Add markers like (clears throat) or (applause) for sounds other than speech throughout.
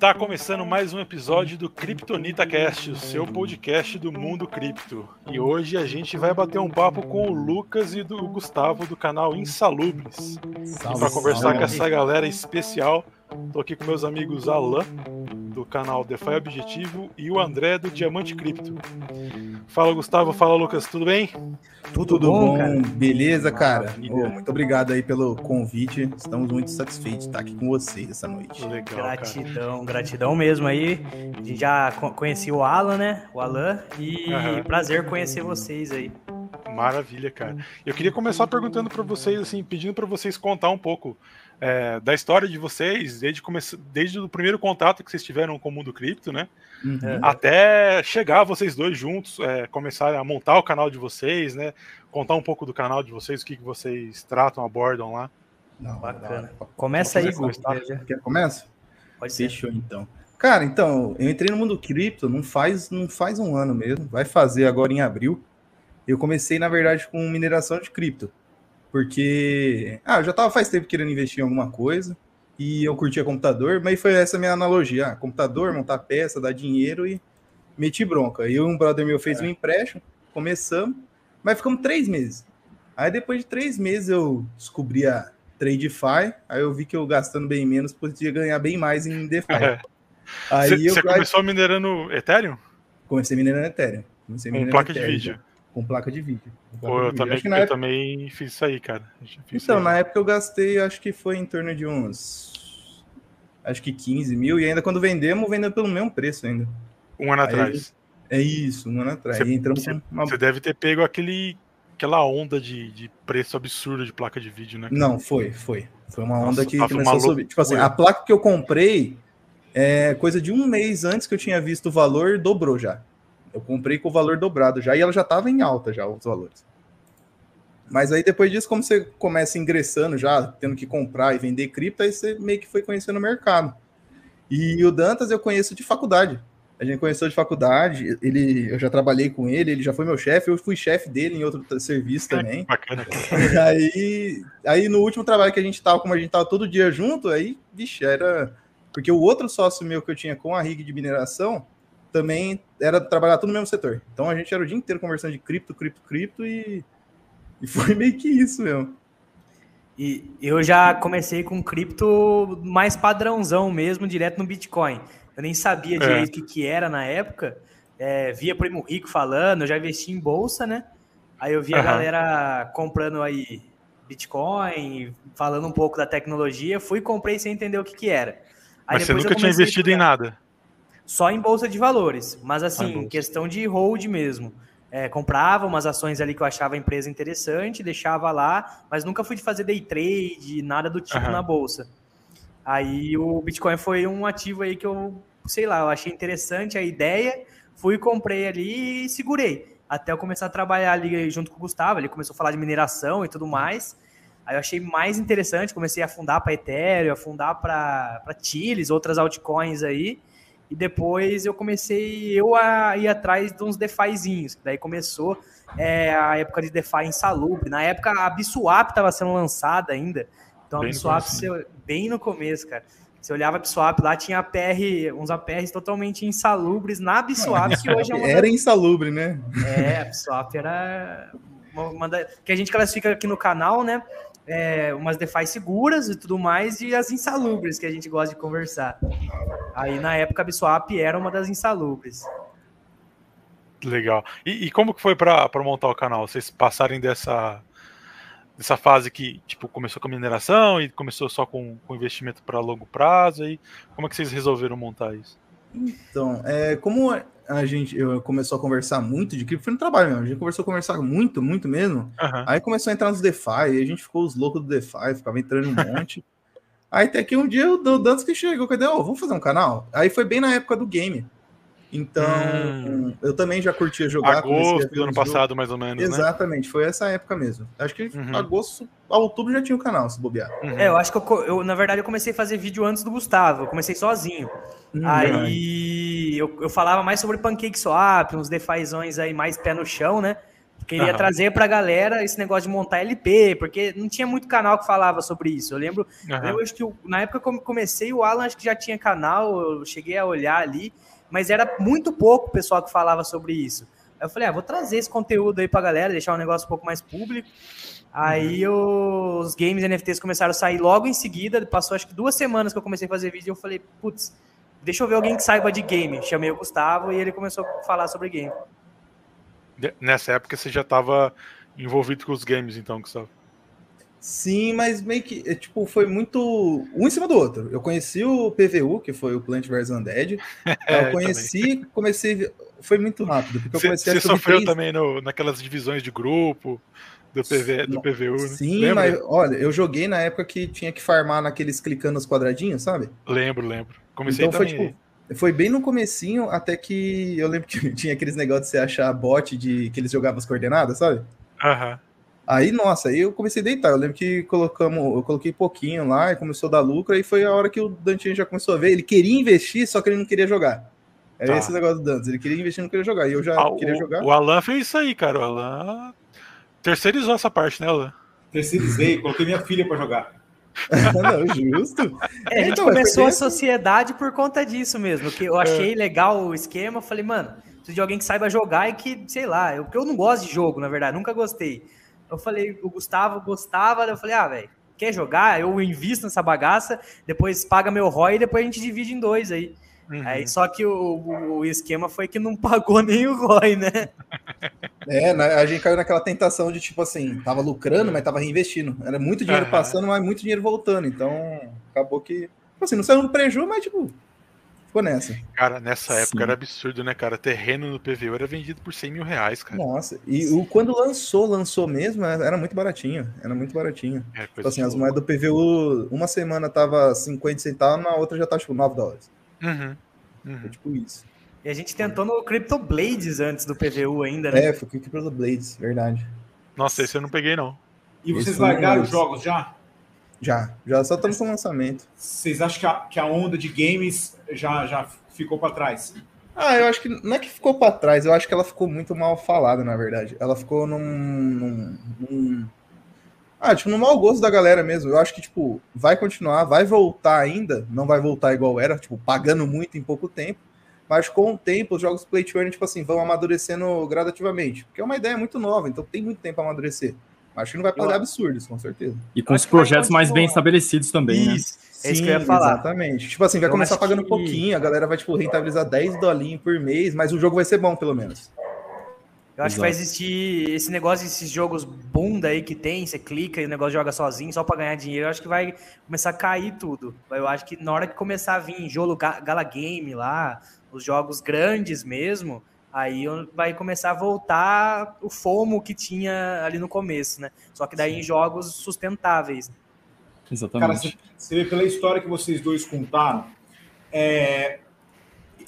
Está começando mais um episódio do Kryptonita Cast, o seu podcast do mundo cripto. E hoje a gente vai bater um papo com o Lucas e do Gustavo do canal Insalubres. Para conversar salve. com essa galera especial, tô aqui com meus amigos Alan do canal DeFi Objetivo e o André do Diamante Cripto. Fala Gustavo, fala Lucas, tudo bem? Tudo, tudo bom, bom beleza, cara? Oh, muito obrigado aí pelo convite. Estamos muito satisfeitos de estar aqui com vocês essa noite. Legal, gratidão, cara. gratidão mesmo aí. A gente já conheci o Alan, né? O Alan. E uhum. prazer conhecer vocês aí. Maravilha, cara. Eu queria começar perguntando para vocês, assim, pedindo para vocês contar um pouco é, da história de vocês, desde, come... desde o primeiro contato que vocês tiveram com o mundo cripto, né? Uhum. Até chegar vocês dois juntos, é, começarem a montar o canal de vocês, né? Contar um pouco do canal de vocês, o que, que vocês tratam, abordam lá. Não, Bacana. Não, Começa aí, Gustavo. Quer começa? Pode ser. Fechou, então. Cara, então, eu entrei no mundo cripto não faz, não faz um ano mesmo, vai fazer agora em abril. Eu comecei, na verdade, com mineração de cripto. Porque, ah, eu já tava faz tempo querendo investir em alguma coisa e eu curtia computador, mas foi essa minha analogia: ah, computador, montar peça, dar dinheiro e meti bronca. E um brother meu fez é. um empréstimo, começamos, mas ficamos três meses. Aí depois de três meses eu descobri a TradeFi, aí eu vi que eu gastando bem menos podia ganhar bem mais em DeFi. É. (laughs) Aí Você começou minerando Ethereum? Comecei minerando Ethereum. Comecei minerando Com placa Ethereum. de vídeo com placa de vídeo. Placa Pô, eu, também, eu época... também fiz isso aí, cara. então, aí. na época eu gastei, acho que foi em torno de uns. Acho que 15 mil, e ainda quando vendemos, vendeu pelo mesmo preço ainda. Um ano aí, atrás. É isso, um ano atrás. Você, entramos você, uma... você deve ter pego aquele, aquela onda de, de preço absurdo de placa de vídeo, né? Não, foi, foi. Foi uma onda Nossa, que começou a subir. Tipo assim, a placa que eu comprei, é, coisa de um mês antes que eu tinha visto o valor, dobrou já. Eu comprei com o valor dobrado já e ela já estava em alta já os valores. Mas aí depois disso, como você começa ingressando já, tendo que comprar e vender cripto, aí você meio que foi conhecendo o mercado. E o Dantas eu conheço de faculdade. A gente conheceu de faculdade, ele, eu já trabalhei com ele, ele já foi meu chefe, eu fui chefe dele em outro serviço também. Bacana. (laughs) aí, aí no último trabalho que a gente tava, como a gente tava todo dia junto, aí, vixe, era. Porque o outro sócio meu que eu tinha com a rig de mineração, também era trabalhar tudo no mesmo setor. Então a gente era o dia inteiro conversando de cripto, cripto, cripto e, e foi (laughs) meio que isso mesmo. E eu já comecei com cripto mais padrãozão mesmo, direto no Bitcoin. Eu nem sabia é. direito o que, que era na época. É, via Primo Rico falando, eu já investi em bolsa, né? Aí eu vi uhum. a galera comprando aí Bitcoin, falando um pouco da tecnologia. Fui comprei sem entender o que, que era. Aí Mas você nunca tinha investido em nada? Só em bolsa de valores, mas assim, questão de hold mesmo. É, comprava umas ações ali que eu achava a empresa interessante, deixava lá, mas nunca fui de fazer day trade, nada do tipo uhum. na bolsa. Aí o Bitcoin foi um ativo aí que eu, sei lá, eu achei interessante a ideia, fui, comprei ali e segurei. Até eu começar a trabalhar ali junto com o Gustavo, ele começou a falar de mineração e tudo mais. Aí eu achei mais interessante, comecei a afundar para Ethereum, afundar para Chiles, outras altcoins aí. E depois eu comecei eu a ir atrás de uns DeFizinhos. Daí começou é, a época de DeFi insalubre. Na época a Biswap estava sendo lançada ainda. Então bem a Biswap, no bem no começo, cara. Você olhava a Biswap lá, tinha APR, uns APRs totalmente insalubres na Biswap, que hoje é uma. (laughs) Era insalubre, né? É, a Biswap era. Uma, uma da... que a gente classifica aqui no canal, né? É, umas DeFi seguras e tudo mais, e as insalubres que a gente gosta de conversar. Aí na época a Biswap era uma das insalubres. Legal. E, e como que foi para montar o canal? Vocês passarem dessa dessa fase que tipo começou com a mineração e começou só com, com investimento para longo prazo e como é que vocês resolveram montar isso? Então, é, como a gente eu começou a conversar muito de cripto, foi no trabalho mesmo, a gente começou a conversar muito, muito mesmo. Uhum. Aí começou a entrar nos DeFi, aí a gente ficou os loucos do DeFi, ficava entrando um monte. (laughs) aí até que um dia o Dantas que chegou, cadê? Oh, vamos fazer um canal? Aí foi bem na época do game. Então, hum. eu também já curtia jogar. Agosto do ano passado, mais ou menos. Né? Exatamente, né? foi essa época mesmo. Acho que uhum. agosto a outubro já tinha o canal, se bobear. Uhum. É, eu acho que eu, eu, na verdade, eu comecei a fazer vídeo antes do Gustavo. Eu comecei sozinho. Uhum. Aí eu, eu falava mais sobre pancake swap, uns defazões aí mais pé no chão, né? Queria uhum. trazer pra galera esse negócio de montar LP, porque não tinha muito canal que falava sobre isso. Eu lembro, uhum. eu acho que na época que eu comecei, o Alan acho que já tinha canal, eu cheguei a olhar ali, mas era muito pouco o pessoal que falava sobre isso. Aí eu falei, ah, vou trazer esse conteúdo aí pra galera, deixar um negócio um pouco mais público. Aí uhum. os games NFTs começaram a sair logo em seguida, passou acho que duas semanas que eu comecei a fazer vídeo e eu falei, putz, deixa eu ver alguém que saiba de game. Chamei o Gustavo e ele começou a falar sobre game. Nessa época você já estava envolvido com os games, então, Gustavo? Sim, mas meio que, é, tipo, foi muito um em cima do outro. Eu conheci o PVU, que foi o Plant vs Undead. (laughs) É, eu conheci, comecei, foi muito rápido, porque eu comecei Você a sofreu três... também no, naquelas divisões de grupo do, PV, do PVU, né? Sim, Lembra? mas olha, eu joguei na época que tinha que farmar naqueles clicando os quadradinhos, sabe? Lembro, lembro. Comecei então, também. Foi, tipo, foi bem no comecinho, até que eu lembro que (laughs) tinha aqueles negócios de você achar bot de que eles jogavam as coordenadas, sabe? Aham. Uhum. Aí, nossa, aí eu comecei a deitar. Eu lembro que colocamos, eu coloquei pouquinho lá e começou a dar lucro. Aí foi a hora que o Dantinho já começou a ver. Ele queria investir, só que ele não queria jogar. Era tá. esse negócio do Dantas. Ele queria investir, não queria jogar. E eu já ah, queria o, jogar. O Alan fez isso aí, cara. O Alan terceirizou essa parte, né, Alan? Terceirizei, coloquei minha filha para jogar. (laughs) não, justo. É, a gente então, começou a sociedade por conta disso mesmo, que eu achei é. legal o esquema, falei, mano, preciso de alguém que saiba jogar e que, sei lá, eu, porque eu não gosto de jogo, na verdade, nunca gostei. Eu falei, o Gustavo gostava, eu falei, ah, velho, quer jogar? Eu invisto nessa bagaça, depois paga meu ROI e depois a gente divide em dois aí. Uhum. Aí, só que o, o, esquema foi que não pagou (laughs) nem o ROI, né? É, a gente caiu naquela tentação de tipo assim, tava lucrando, mas tava reinvestindo. Era muito dinheiro uhum. passando, mas muito dinheiro voltando. Então, acabou que. Tipo assim, não saiu no prejuízo, mas tipo, ficou nessa. Cara, nessa época Sim. era absurdo, né, cara? Terreno no PVU era vendido por 100 mil reais, cara. Nossa, e o, quando lançou, lançou mesmo, era muito baratinho. Era muito baratinho. É, tipo assim, as moedas do PVU, uma semana tava 50 centavos, na outra já tá tipo 9 dólares. Uhum. Uhum. É tipo isso. E a gente tentou no Crypto Blades antes do PVU ainda, né? É, foi o Crypto Blades, verdade. Nossa, esse eu não peguei, não. E vocês largaram os jogos já? Já, já só estamos com lançamento. Vocês acham que a, que a onda de games já, já ficou para trás? Ah, eu acho que não é que ficou para trás, eu acho que ela ficou muito mal falada, na verdade. Ela ficou num, num, num ah, tipo, no mau gosto da galera mesmo. Eu acho que, tipo, vai continuar, vai voltar ainda. Não vai voltar igual era, tipo, pagando muito em pouco tempo. Mas com o tempo, os jogos Play to Earn, tipo assim, vão amadurecendo gradativamente. Porque é uma ideia muito nova, então tem muito tempo a amadurecer. Acho que não vai pagar absurdos, com certeza. E com os projetos mais bem estabelecidos também, né? Isso. Sim, é isso que eu ia falar. Exatamente. Tipo assim, vai eu começar pagando que... um pouquinho, a galera vai, tipo, rentabilizar 10 dolinhos por mês, mas o jogo vai ser bom, pelo menos. Eu acho Exato. que vai existir esse negócio desses jogos bunda aí que tem, você clica e o negócio joga sozinho só para ganhar dinheiro. Eu acho que vai começar a cair tudo. Eu acho que na hora que começar a vir jogo Gala Game lá, os jogos grandes mesmo, aí vai começar a voltar o fomo que tinha ali no começo, né? Só que daí Sim. em jogos sustentáveis. Exatamente. Cara, você vê pela história que vocês dois contaram, é,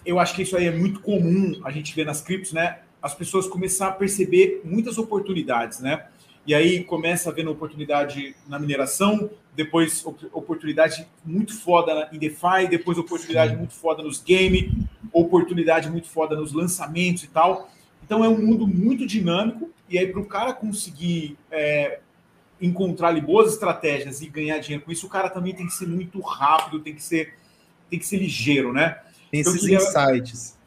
eu acho que isso aí é muito comum a gente ver nas criptos, né? As pessoas começar a perceber muitas oportunidades, né? E aí começa a vendo oportunidade na mineração, depois oportunidade muito foda em DeFi, depois oportunidade muito foda nos games, oportunidade muito foda nos lançamentos e tal. Então é um mundo muito dinâmico, e aí para o cara conseguir é, encontrar ali, boas estratégias e ganhar dinheiro com isso, o cara também tem que ser muito rápido, tem que ser, tem que ser ligeiro, né? Tem então, esses queria... insights.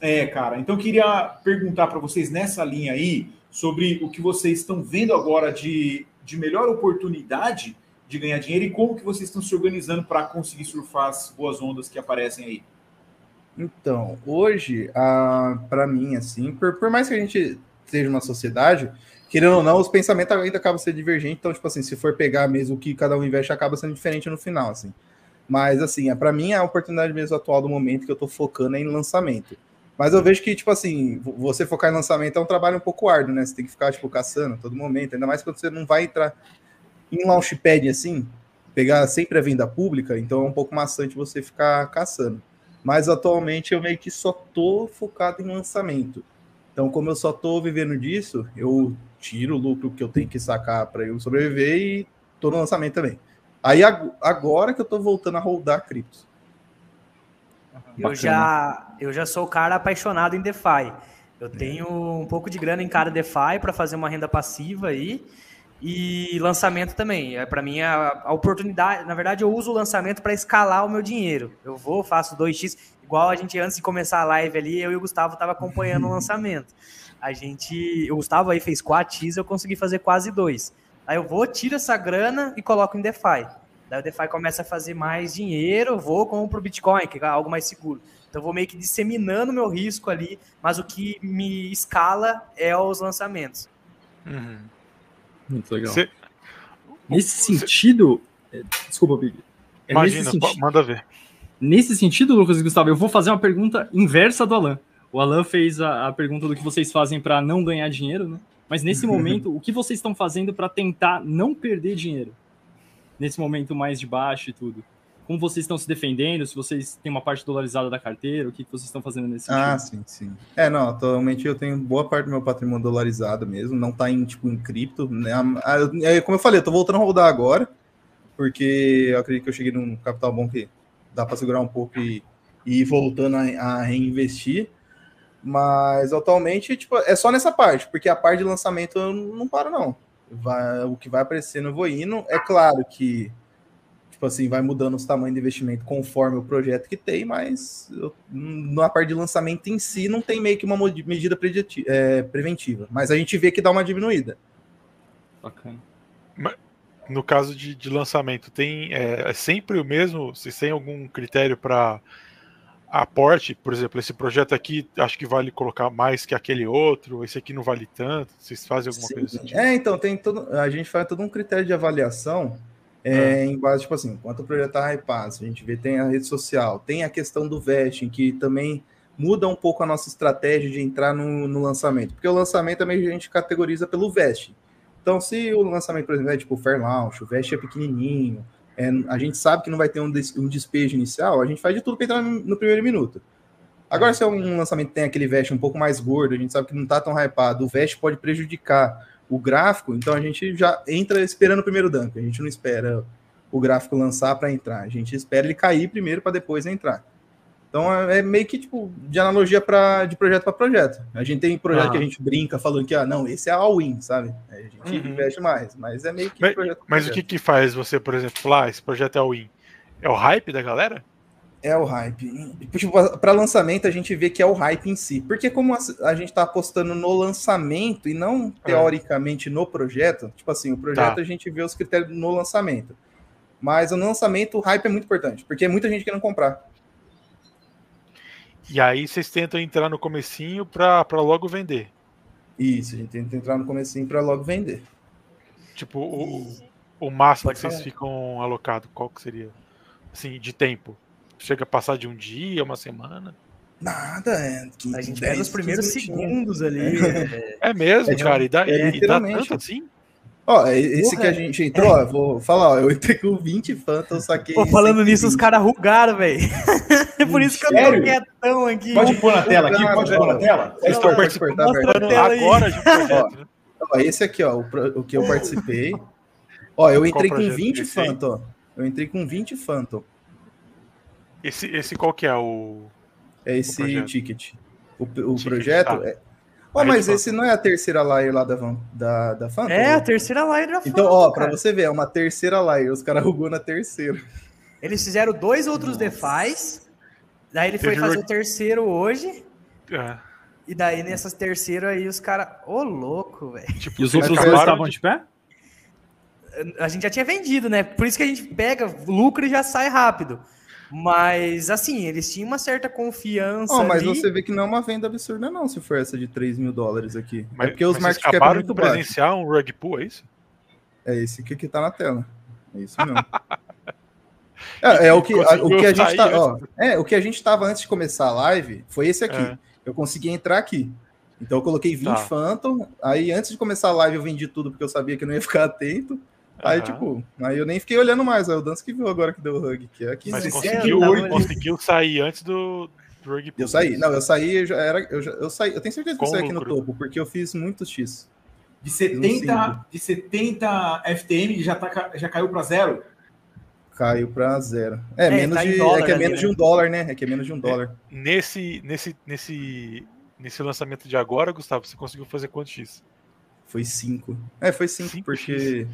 É, cara. Então queria perguntar para vocês nessa linha aí sobre o que vocês estão vendo agora de, de melhor oportunidade de ganhar dinheiro e como que vocês estão se organizando para conseguir surfar as boas ondas que aparecem aí. Então, hoje, para mim, assim, por, por mais que a gente seja uma sociedade, querendo ou não, os pensamentos ainda acabam sendo divergentes. Então, tipo assim, se for pegar mesmo o que cada um investe, acaba sendo diferente no final, assim. Mas, assim, é, para mim, a oportunidade mesmo atual do momento que eu estou focando é em lançamento. Mas eu vejo que, tipo assim, você focar em lançamento é um trabalho um pouco árduo, né? Você tem que ficar, tipo, caçando todo momento, ainda mais quando você não vai entrar em launchpad assim, pegar sempre a venda pública, então é um pouco maçante você ficar caçando. Mas atualmente eu meio que só tô focado em lançamento. Então, como eu só tô vivendo disso, eu tiro o lucro que eu tenho que sacar para eu sobreviver e tô no lançamento também. Aí agora que eu tô voltando a rodar criptos. Eu já, eu já sou o cara apaixonado em DeFi. Eu tenho um pouco de grana em cada DeFi para fazer uma renda passiva aí. E lançamento também. É, para mim, a, a, oportunidade. Na verdade, eu uso o lançamento para escalar o meu dinheiro. Eu vou, faço 2x. Igual a gente, antes de começar a live ali, eu e o Gustavo tava acompanhando o (laughs) lançamento. A gente. O Gustavo aí fez 4x, eu consegui fazer quase 2. Aí eu vou, tiro essa grana e coloco em DeFi. Daí o DeFi começa a fazer mais dinheiro, eu vou compro Bitcoin, que é algo mais seguro. Então eu vou meio que disseminando meu risco ali, mas o que me escala é os lançamentos. Uhum. Muito legal. Cê... Nesse sentido. É, desculpa, Big. É Imagina, sentido... manda ver. Nesse sentido, Lucas e Gustavo, eu vou fazer uma pergunta inversa do Alan. O Alan fez a, a pergunta do que vocês fazem para não ganhar dinheiro, né? Mas nesse (laughs) momento, o que vocês estão fazendo para tentar não perder dinheiro? Nesse momento mais de baixo e tudo como vocês estão se defendendo, se vocês têm uma parte dolarizada da carteira, o que, vocês estão fazendo nesse sentido? Ah, sim, sim. É, não, atualmente eu tenho boa parte do meu patrimônio dolarizado mesmo, não tá em, tipo, em cripto, né? É, como eu falei, eu tô voltando a rodar agora, porque eu acredito que eu cheguei num capital bom que dá para segurar um pouco e, e ir voltando a, a reinvestir, mas atualmente, tipo, é só nessa parte, porque a parte de lançamento eu não paro, não. Vai, o que vai aparecendo eu vou indo. É claro que tipo assim, vai mudando os tamanhos de investimento conforme o projeto que tem, mas eu, na parte de lançamento em si não tem meio que uma medida é, preventiva. Mas a gente vê que dá uma diminuída. Bacana. No caso de, de lançamento, tem é, é, sempre o mesmo? Vocês têm algum critério para aporte? Por exemplo, esse projeto aqui acho que vale colocar mais que aquele outro, esse aqui não vale tanto. Vocês fazem alguma Sim. coisa assim? É, então, tem todo, a gente faz todo um critério de avaliação é, em base, tipo assim, quanto o projeto tá hypado, a gente vê, tem a rede social, tem a questão do vesting, que também muda um pouco a nossa estratégia de entrar no, no lançamento, porque o lançamento também a gente categoriza pelo vesting. Então, se o lançamento, por exemplo, é tipo fair launch, o vest é pequenininho, é, a gente sabe que não vai ter um, des, um despejo inicial, a gente faz de tudo para entrar no, no, primeiro minuto. Agora, se é um lançamento tem aquele vest um pouco mais gordo, a gente sabe que não está tão hypado, o vest pode prejudicar o gráfico, então a gente já entra esperando o primeiro dump. A gente não espera o gráfico lançar para entrar. A gente espera ele cair primeiro para depois entrar. Então é, é meio que tipo de analogia para de projeto para projeto. A gente tem projeto ah. que a gente brinca falando que ah, não, esse é all-in, sabe? A gente uhum. investe mais, mas é meio que mas, projeto. Mas projeto. o que que faz você, por exemplo, falar, ah, esse projeto é all-in? É o hype da galera? É o hype. Tipo, para lançamento a gente vê que é o hype em si. Porque como a gente está apostando no lançamento e não é. teoricamente é. no projeto, tipo assim, o projeto tá. a gente vê os critérios no lançamento. Mas no lançamento o hype é muito importante, porque é muita gente querendo comprar. E aí vocês tentam entrar no comecinho para logo vender. Isso, a gente tenta entrar no comecinho para logo vender. Tipo, o, o máximo Pode que vocês falar. ficam alocados, qual que seria? Assim, de tempo chega a passar de um dia, uma semana. Nada, é. a gente pega os primeiros segundos ali. É, é mesmo, é, cara. E dá, é, e dá tanto assim? Ó, esse Porra, que a gente entrou, ó, vou falar, ó, eu entrei com 20 Phantom, saquei. Pô, falando nisso, os caras rugaram, velho. (laughs) É por isso que eu tô quietão aqui. Pode pôr na tela aqui, pode pôr na tela. Vocês estão participando agora de um projeto. Ó, esse aqui, ó, o, o, que eu participei. Ó, eu entrei com 20 Phantom. Eu entrei com 20 Phantom. Esse, esse qual que é o. É esse o ticket. O, o ticket, projeto tá. é. Oh, mas esse não é a terceira layer lá da, da, da Phantom? É, a terceira layer da Phantom. Então, ó, cara. pra você ver, é uma terceira layer. Os caras (laughs) rugou na terceira. Eles fizeram dois outros defais. Daí ele foi fazer o terceiro hoje. É. E daí nessas terceiras aí os caras. Ô, oh, louco, velho. Tipo, e os outros dois estavam de pé? A gente já tinha vendido, né? Por isso que a gente pega lucro e já sai rápido. Mas, assim, eles tinham uma certa confiança. Oh, mas ali. você vê que não é uma venda absurda, não, se for essa de 3 mil dólares aqui. Mas, é porque os market é muito presenciar baixo. um rug pool, é isso? É esse que, que tá na tela. É isso mesmo. (laughs) é, é, o que, a, o que a gente tá, ó, é, o que a gente tava antes de começar a live foi esse aqui. É. Eu consegui entrar aqui. Então eu coloquei 20 tá. Phantom, aí antes de começar a live eu vendi tudo porque eu sabia que não ia ficar atento. Aí, uhum. tipo, aí eu nem fiquei olhando mais. Aí o Dance que viu agora que deu o hug. Que é aqui Mas conseguiu, conseguiu sair antes do, do rug. Eu saí. Não, eu saí, eu já era. Eu, já, eu saí. Eu tenho certeza que eu saí aqui no topo, porque eu fiz muitos X. De 70, de 70 FTM já, tá, já caiu para zero? Caiu para zero. É, é menos tá de, é que é menos né? de um dólar, né? É que é menos de um dólar. É, nesse, nesse, nesse Nesse lançamento de agora, Gustavo, você conseguiu fazer quantos X? Foi 5. É, foi 5, porque.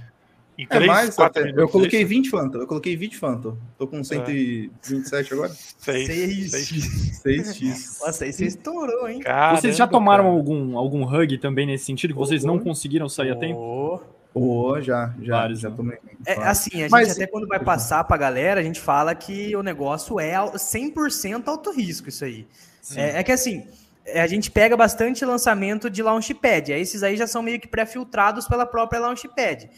Em 3, é mais, 4 minutos, Eu coloquei 20 Phantom. Eu coloquei 20 Phantom. Tô com 127 é. agora. 6x. (laughs) 6x. Nossa, aí você estourou, hein? Caramba, vocês já tomaram algum, algum hug também nesse sentido? Que vocês oh, não conseguiram sair oh. a tempo? Oh, já, já, Vários, já né? tomei. É, assim, a gente Mas, até quando vai passar pra galera, a gente fala que o negócio é 100% alto risco, isso aí. É, é que assim, é, a gente pega bastante lançamento de Launchpad. Esses aí já são meio que pré-filtrados pela própria Launchpad.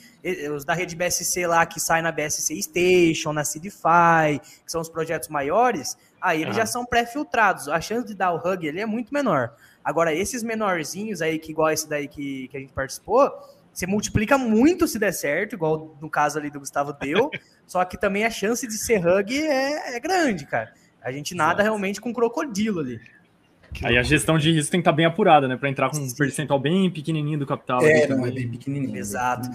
Os da rede BSC lá que sai na BSC Station, na Seedify, que são os projetos maiores, aí eles uhum. já são pré-filtrados. A chance de dar o hug ele é muito menor. Agora, esses menorzinhos aí, que igual esse daí que, que a gente participou, você multiplica muito se der certo, igual no caso ali do Gustavo deu, (laughs) só que também a chance de ser hug é, é grande, cara. A gente nada Exato. realmente com crocodilo ali. Aí a gestão de risco tem que estar tá bem apurada, né? Para entrar com um percentual bem pequenininho do capital. É, não, é bem pequenininho. Exato.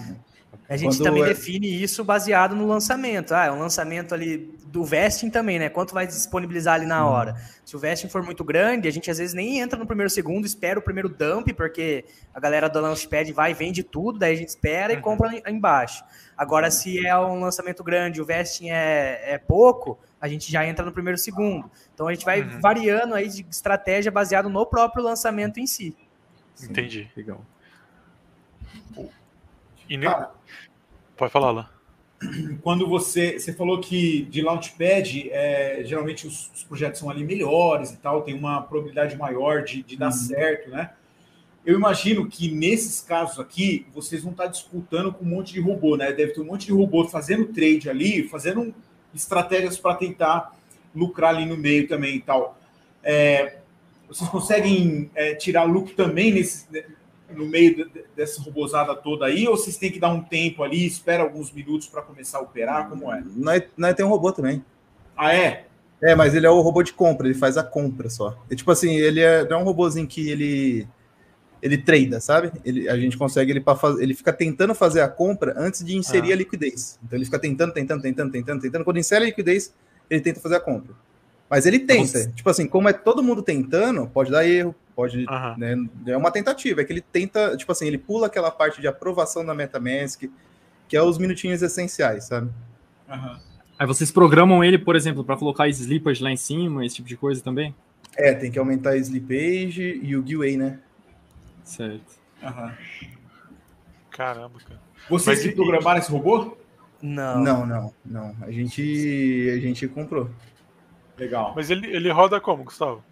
A gente Quando também é... define isso baseado no lançamento. Ah, é um lançamento ali do vesting também, né? Quanto vai disponibilizar ali na hora. Se o vesting for muito grande, a gente às vezes nem entra no primeiro segundo, espera o primeiro dump, porque a galera do Launchpad vai e vende tudo, daí a gente espera e uhum. compra embaixo. Agora, se é um lançamento grande, o vesting é, é pouco, a gente já entra no primeiro segundo. Então a gente vai uhum. variando aí de estratégia baseado no próprio lançamento em si. Entendi. Legal. E ne... ah, Pode falar, lá. (clears throat) Quando você, você falou que de Launchpad, é, geralmente os, os, projetos são ali melhores e tal, tem uma probabilidade maior de, de dar uhum. certo, né? Eu imagino que nesses casos aqui, vocês vão estar disputando com um monte de robô, né? Deve ter um monte de robô fazendo trade ali, fazendo estratégias para tentar lucrar ali no meio também e tal. É, vocês conseguem é, tirar lucro também nesse, no meio dessa robozada toda aí, ou vocês têm que dar um tempo ali, espera alguns minutos para começar a operar? Como é? Nós, nós tem um robô também. Ah, é? É, mas ele é o robô de compra, ele faz a compra só. E, tipo assim, ele é, é um robôzinho que ele ele trada, sabe? Ele, a gente consegue ele para fazer, ele fica tentando fazer a compra antes de inserir ah. a liquidez. Então ele fica tentando, tentando, tentando, tentando, tentando. Quando insere a liquidez, ele tenta fazer a compra. Mas ele tenta. Nossa. Tipo assim, como é todo mundo tentando, pode dar erro, pode. Né, é uma tentativa. É que ele tenta, tipo assim, ele pula aquela parte de aprovação da MetaMask, que é os minutinhos essenciais, sabe? Uhum. Aí vocês programam ele, por exemplo, para colocar slippage lá em cima, esse tipo de coisa também? É, tem que aumentar a slippage e o giveaway, né? Certo. Uhum. Caramba, cara. Vocês Mas, que programaram esse robô? Não. Não, não, não. A gente, a gente comprou. Legal. Mas ele, ele roda como, Gustavo?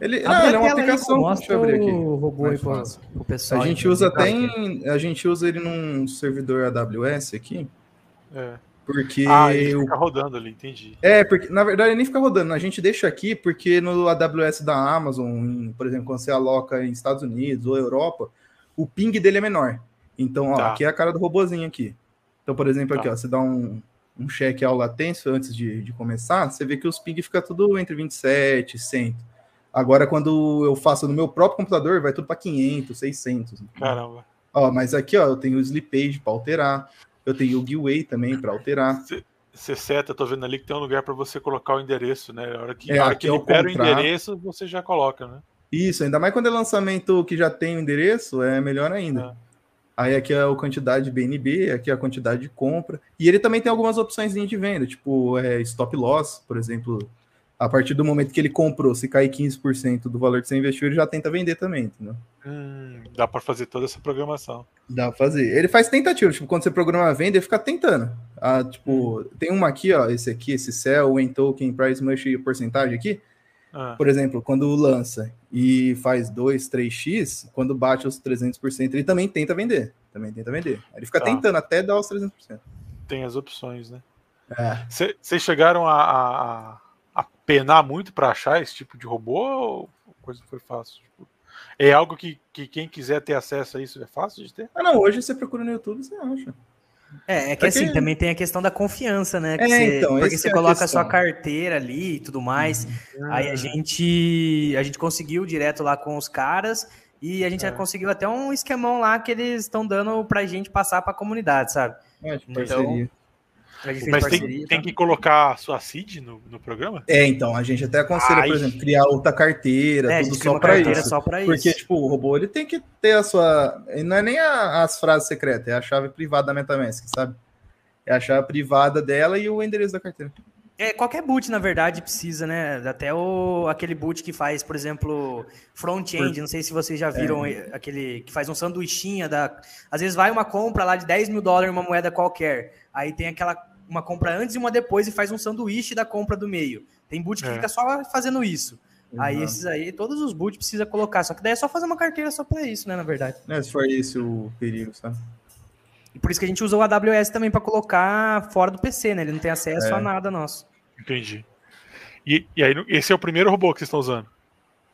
Ele, não, ele é uma aplicação. Aí, Deixa eu abrir aqui. O robô aí pro, pro pessoal. A gente usa até em, a gente usa ele num servidor AWS aqui. É. Porque ah, ele fica rodando ali, entendi. É, porque na verdade ele nem fica rodando, a gente deixa aqui porque no AWS da Amazon, por exemplo, quando você aloca em Estados Unidos ou Europa, o ping dele é menor. Então, ó, tá. aqui é a cara do robozinho aqui. Então, por exemplo, tá. aqui, ó, você dá um, um check ao latência antes de, de começar, você vê que os ping fica tudo entre 27 e 100. Agora, quando eu faço no meu próprio computador, vai tudo para 500, 600. Caramba. Ó, mas aqui, ó, eu tenho o slippage para alterar. Eu tenho o giveaway também para alterar. Você seta, tô vendo ali que tem um lugar para você colocar o endereço, né? A hora que, é, a hora que libera o endereço, você já coloca, né? Isso, ainda mais quando é lançamento que já tem o endereço, é melhor ainda. Aí aqui é a quantidade de BNB, aqui é a quantidade de compra. E ele também tem algumas opções de venda, tipo é, stop loss, por exemplo. A partir do momento que ele comprou, se cair 15% do valor que você investiu, ele já tenta vender também, entendeu? Hum, dá para fazer toda essa programação. Dá pra fazer. Ele faz tentativa, tipo, quando você programa a venda, ele fica tentando. Ah, tipo, hum. tem uma aqui, ó, esse aqui, esse Cell, When Token, Price Mush e porcentagem aqui. Ah. Por exemplo, quando lança e faz 2, 3x, quando bate os 300%, ele também tenta vender. Também tenta vender. Ele fica tá. tentando até dar os 300%. Tem as opções, né? Vocês é. chegaram a, a, a, penar muito para achar esse tipo de robô ou coisa foi fácil? Tipo, é algo que, que quem quiser ter acesso a isso é fácil de ter? Ah, não. Hoje você procura no YouTube, você acha. É, é que assim, também tem a questão da confiança, né? É, você, então, porque você é coloca a, a, sua carteira ali e tudo mais. Uhum. Aí a gente, a gente conseguiu direto lá com os caras e a gente é. já conseguiu até um esquemão lá que eles estão dando pra gente passar pra comunidade, sabe? É, então, Mas tem, tem, que colocar a sua CID no, no programa? É, então, a gente até aconselha, Ai. por exemplo, criar outra carteira, é, tudo só para isso. Só pra Porque, isso. tipo, o robô ele tem que ter a sua. Não é nem a, as frases secretas, é a chave privada da MetaMask, sabe? É a chave privada dela e o endereço da carteira. É, qualquer boot, na verdade, precisa, né? Até o, aquele boot que faz, por exemplo, front-end, não sei se vocês já viram é. aquele que faz um sanduichinha da. Às vezes vai uma compra lá de 10 mil dólares uma moeda qualquer. Aí tem aquela uma compra antes e uma depois e faz um sanduíche da compra do meio. Tem boot que é. fica só fazendo isso. Uhum. Aí esses aí, todos os boot precisa colocar. Só que daí é só fazer uma carteira só para isso, né? Na verdade. É, se for esse o perigo, sabe? E por isso que a gente usou o AWS também para colocar fora do PC, né? Ele não tem acesso é. a nada nosso. Entendi. E, e aí, esse é o primeiro robô que vocês estão usando?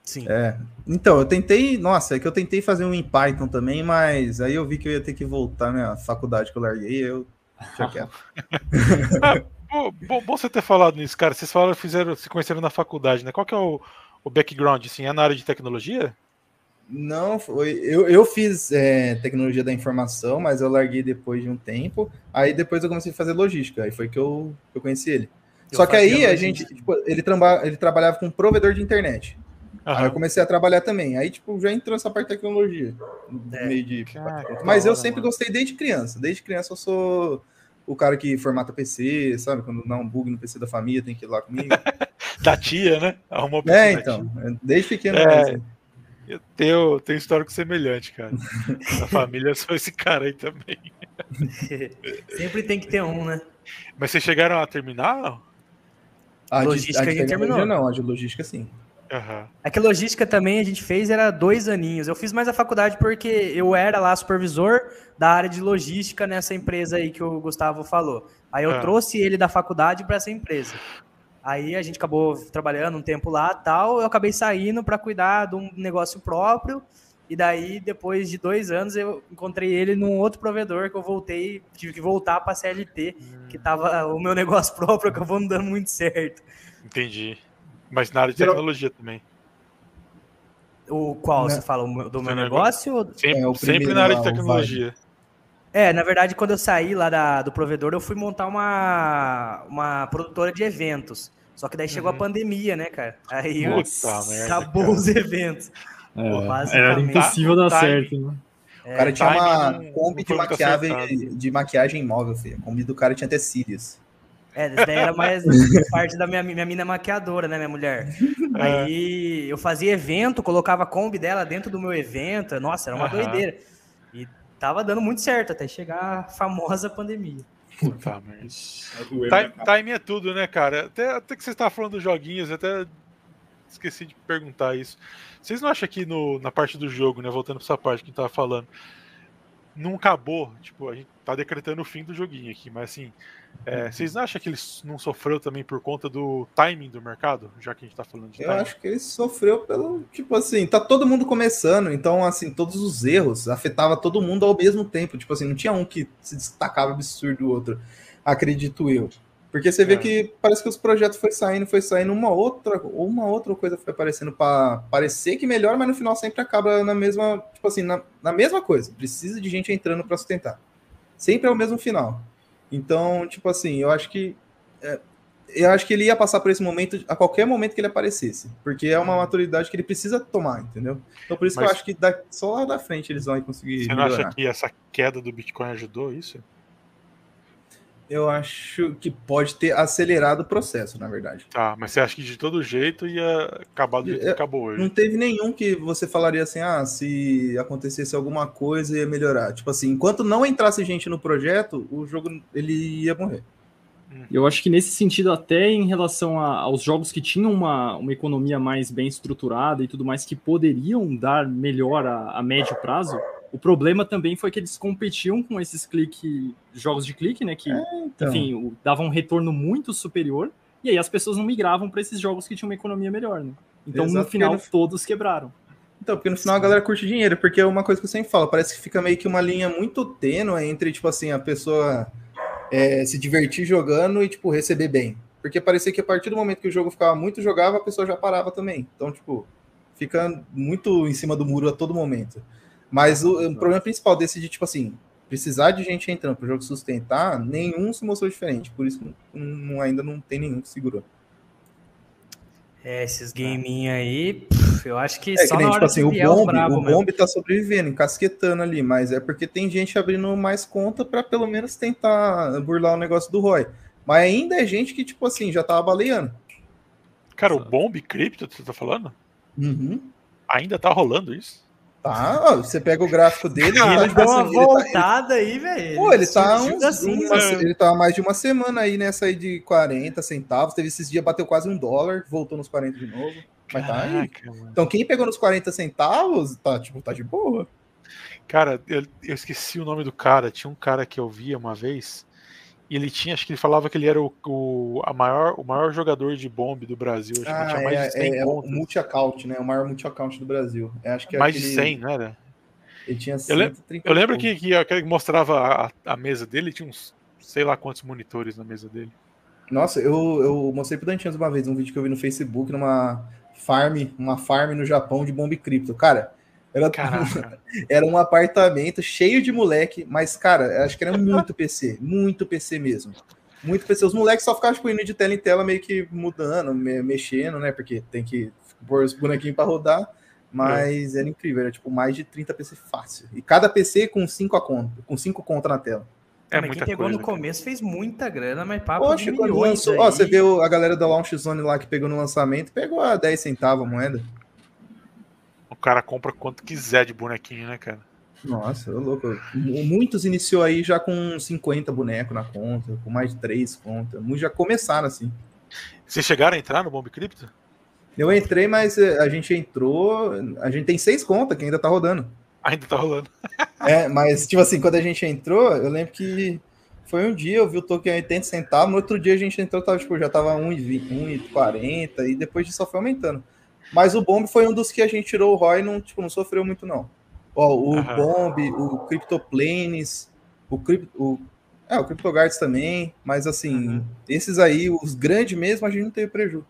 Sim. É. Então, eu tentei. Nossa, é que eu tentei fazer um em Python também, mas aí eu vi que eu ia ter que voltar minha faculdade que eu larguei, eu (laughs) bom, bom, bom, você ter falado nisso, cara. Vocês falaram, fizeram, se conheceram na faculdade, né? Qual que é o, o background? Assim, é na área de tecnologia? Não, foi. Eu, eu fiz é, tecnologia da informação, mas eu larguei depois de um tempo. Aí depois eu comecei a fazer logística. Aí foi que eu, eu conheci ele. Só que aí a gente, tipo, ele, traba, ele trabalhava com um provedor de internet. Uhum. Aí eu comecei a trabalhar também. Aí, tipo, já entrou essa parte de tecnologia. É. Meio de... Cara, Mas eu sempre mano. gostei desde criança. Desde criança eu sou o cara que formata PC, sabe? Quando dá um bug no PC da família, tem que ir lá comigo. (laughs) da tia, né? Arrumou PC É, então. Desde pequeno. É, eu tenho, tenho histórico semelhante, cara. (laughs) a família sou esse cara aí também. (laughs) sempre tem que ter um, né? Mas vocês chegaram a terminar? A logística de, a, a gente terminou. Não, a de logística sim. Uhum. É que logística também a gente fez era dois aninhos. Eu fiz mais a faculdade porque eu era lá supervisor da área de logística nessa empresa aí que o Gustavo falou. Aí eu uhum. trouxe ele da faculdade para essa empresa. Aí a gente acabou trabalhando um tempo lá tal. Eu acabei saindo para cuidar de um negócio próprio. E daí, depois de dois anos, eu encontrei ele num outro provedor que eu voltei, tive que voltar para a CLT, que tava o meu (laughs) negócio próprio acabou não dando muito certo. Entendi. Mas na área de tecnologia também. O qual você fala? Do meu negócio? Sempre, é, sempre na área de tecnologia. É, na verdade, quando eu saí lá da, do provedor, eu fui montar uma, uma produtora de eventos. Só que daí chegou uhum. a pandemia, né, cara? Aí Puta acabou merda, os eventos. É, era impossível dar certo, né? O cara é, tinha uma Kombi de maquiagem, de maquiagem móvel, filho. A Kombi do cara tinha até cílios. É, daí era mais (laughs) parte da minha, minha mina maquiadora, né, minha mulher. É. Aí eu fazia evento, colocava a Kombi dela dentro do meu evento. Nossa, era uma uhum. doideira. E tava dando muito certo até chegar a famosa pandemia. Puta, mas... Time, time é tudo, né, cara? Até, até que você estava falando dos joguinhos, até esqueci de perguntar isso. Vocês não acham que no, na parte do jogo, né? Voltando para essa parte que a gente tava falando, não acabou? Tipo, a gente tá decretando o fim do joguinho aqui, mas assim, é, uhum. vocês não acham que ele não sofreu também por conta do timing do mercado? Já que a gente tá falando de Eu timing? acho que ele sofreu pelo. Tipo assim, tá todo mundo começando, então, assim, todos os erros afetava todo mundo ao mesmo tempo. Tipo assim, não tinha um que se destacava absurdo do outro, acredito eu. Porque você vê é. que parece que os projetos foi saindo, foi saindo uma outra, uma outra coisa foi aparecendo para parecer que melhor, mas no final sempre acaba na mesma, tipo assim, na, na mesma coisa. Precisa de gente entrando para sustentar. Sempre é o mesmo final. Então, tipo assim, eu acho que é, eu acho que ele ia passar por esse momento a qualquer momento que ele aparecesse, porque é uma maturidade que ele precisa tomar, entendeu? Então por isso Mas, que eu acho que da, só lá da frente eles vão conseguir. Você não melhorar. acha que essa queda do Bitcoin ajudou isso? Eu acho que pode ter acelerado o processo, na verdade. Tá, mas você acha que de todo jeito ia acabar do jeito que acabou hoje? Não teve nenhum que você falaria assim, ah, se acontecesse alguma coisa ia melhorar. Tipo assim, enquanto não entrasse gente no projeto, o jogo ele ia morrer. Uhum. Eu acho que nesse sentido, até em relação a, aos jogos que tinham uma, uma economia mais bem estruturada e tudo mais, que poderiam dar melhor a, a médio prazo, o problema também foi que eles competiam com esses clique, jogos de clique, né? Que, é, então. enfim, davam um retorno muito superior. E aí as pessoas não migravam para esses jogos que tinham uma economia melhor, né? Então, Exato, no final, no... todos quebraram. Então, porque no final a galera curte dinheiro, porque é uma coisa que eu sempre falo, parece que fica meio que uma linha muito tênue entre, tipo assim, a pessoa é, se divertir jogando e, tipo, receber bem. Porque parecia que a partir do momento que o jogo ficava muito jogável, a pessoa já parava também. Então, tipo, fica muito em cima do muro a todo momento. Mas o, o, problema principal desse de, tipo assim, precisar de gente entrando para o jogo sustentar, nenhum se mostrou diferente. Por isso não, ainda não tem nenhum que segurou. É, esses gaminhos aí, pff, eu acho que é só que nem, tipo assim, o Bomb, o Bomb tá sobrevivendo, encasquetando ali, mas é porque tem gente abrindo mais conta para pelo menos tentar burlar o negócio do Roy. Mas ainda é gente que, tipo assim, já tava baleando. Cara, o Bomb Crypto, você tá falando? Uhum. Ainda tá rolando isso? Tá, você pega o gráfico dele. Ele, ele deu uma assim, voltada tá, ele, aí, velho. Pô, ele tá, uns, assim, uma, né? ele tá mais de uma semana aí nessa aí de 40 centavos. Teve esses dias, bateu quase um dólar, voltou nos 40 de novo. Mas Caraca, tá aí. Mano. Então quem pegou nos 40 centavos, tá, tipo, tá de boa. Cara, eu, eu esqueci o nome do cara. Tinha um cara que eu via uma vez e ele tinha, acho que ele falava que ele era o, o, a maior, o maior jogador de bomb do Brasil. Acho ah, que tinha mais é, de 100 é, é o multi-account, né? O maior multi-account do Brasil. É, acho que é mais aquele... de 100, não era? Ele tinha 130 Eu, eu lembro que, que, que mostrava a, a, mesa dele, tinha uns sei lá quantos monitores na mesa dele. Nossa, eu, eu mostrei pro Dantinhas uma vez um vídeo que eu vi no Facebook numa farm, uma farm no Japão de bomb cripto. Cara, era, (laughs) era um apartamento cheio de moleque, mas, cara, acho que era muito PC, muito PC mesmo. Muito PC. Os moleques só ficavam tipo, indo de tela em tela, meio que mudando, me, mexendo, né? Porque tem que pôr os bonequinhos para rodar. Mas é. era incrível, era tipo mais de 30 PC fácil. E cada PC com 5 a conta, com 5 conta na tela. É, mas quem pegou coisa, no começo fez muita grana, mas papo Poxa, de milhões lançou, ó, você vê a galera da Launch Zone lá que pegou no lançamento, pegou a 10 centavos a moeda. O cara compra quanto quiser de bonequinho, né, cara? Nossa, louco. Muitos iniciou aí já com 50 bonecos na conta, com mais de 3 contas. Muitos já começaram assim. Vocês chegaram a entrar no Bomb Crypto? Eu entrei, mas eh, a gente entrou. A gente tem seis contas que ainda tá rodando. Ainda tá rolando. (laughs) é, mas, tipo assim, quando a gente entrou, eu lembro que foi um dia, eu vi o token a 80 centavos, no outro dia a gente entrou, tava, tipo, já tava 1,40 e depois disso só foi aumentando. Mas o Bomb foi um dos que a gente tirou o ROI e não, tipo, não sofreu muito, não. Ó, o uhum. Bomb, o Cryptoplanes, o, Crypto, o, é, o CryptoGuards também, mas assim, uhum. esses aí, os grandes mesmo, a gente não teve prejuízo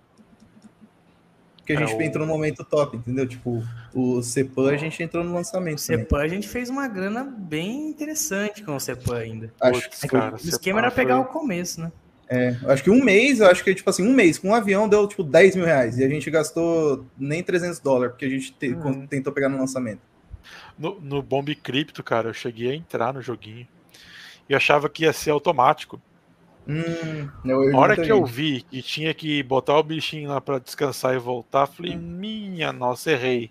que a gente é, entrou no momento top, entendeu? Tipo, o Cepan a gente entrou no lançamento. O Cepan a gente fez uma grana bem interessante com o Cepan ainda. Acho, que o esquema era pegar foi... o começo, né? É, acho que um mês, eu acho que, tipo assim, um mês com um avião deu, tipo, 10 mil reais. E a gente gastou nem 300 dólares, porque a gente te, uhum. tentou pegar no lançamento. No, no Bomb Crypto, cara, eu cheguei a entrar no joguinho. E achava que ia ser automático. Hum, eu, a hora que eu vi que tinha que botar o bichinho lá para descansar e voltar, falei, minha nossa, errei.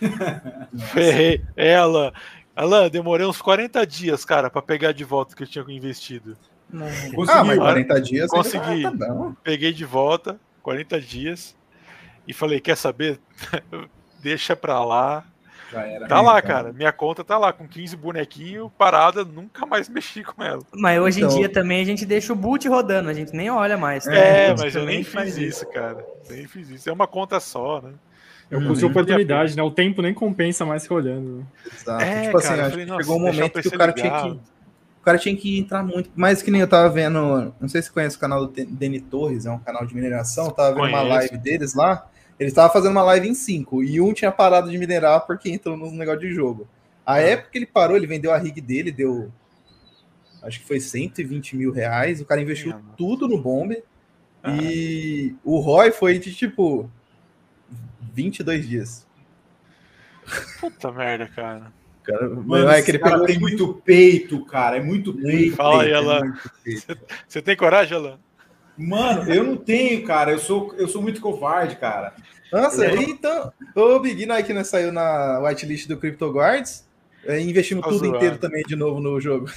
(laughs) errei. Ela, ela, demorei uns 40 dias, cara, para pegar de volta o que eu tinha investido. Ah, mas 40 dias. Consegui. Ah, tá Peguei de volta, 40 dias, e falei, quer saber? (laughs) Deixa pra lá. Já era. Tá lá, então. cara. Minha conta tá lá, com 15 bonequinhos, parada, nunca mais mexi com ela. Mas hoje então... em dia também a gente deixa o boot rodando, a gente nem olha mais. Tá? É, mas eu nem fiz isso, cara. Nem fiz isso. É uma conta só, né? É custo de oportunidade, né? O tempo nem compensa mais que olhando. Exato. É, tipo assim, falei, chegou um momento que o cara tinha que. O cara tinha que entrar muito. Mais que nem eu tava vendo. Não sei se você conhece o canal do Deni Torres, é um canal de mineração. Eu tava vendo Conheço. uma live deles lá. Ele estava fazendo uma live em 5 e um tinha parado de minerar porque entrou no negócio de jogo. A ah. época que ele parou, ele vendeu a rig dele, deu. Acho que foi 120 mil reais. O cara investiu tudo no bombe. Ah. E o ROI foi de tipo 22 dias. Puta merda, cara. Cara, Mano, é que ele cara tem muito peito, cara. É muito peito. Fala aí, Alan. Você tem coragem, Alan? Mano, eu não tenho, cara. Eu sou, eu sou muito covarde, cara. Nossa, eu... então. O Big Nike né, saiu na whitelist do Crypto Guards. É, investimos tudo zoando. inteiro também de novo no jogo.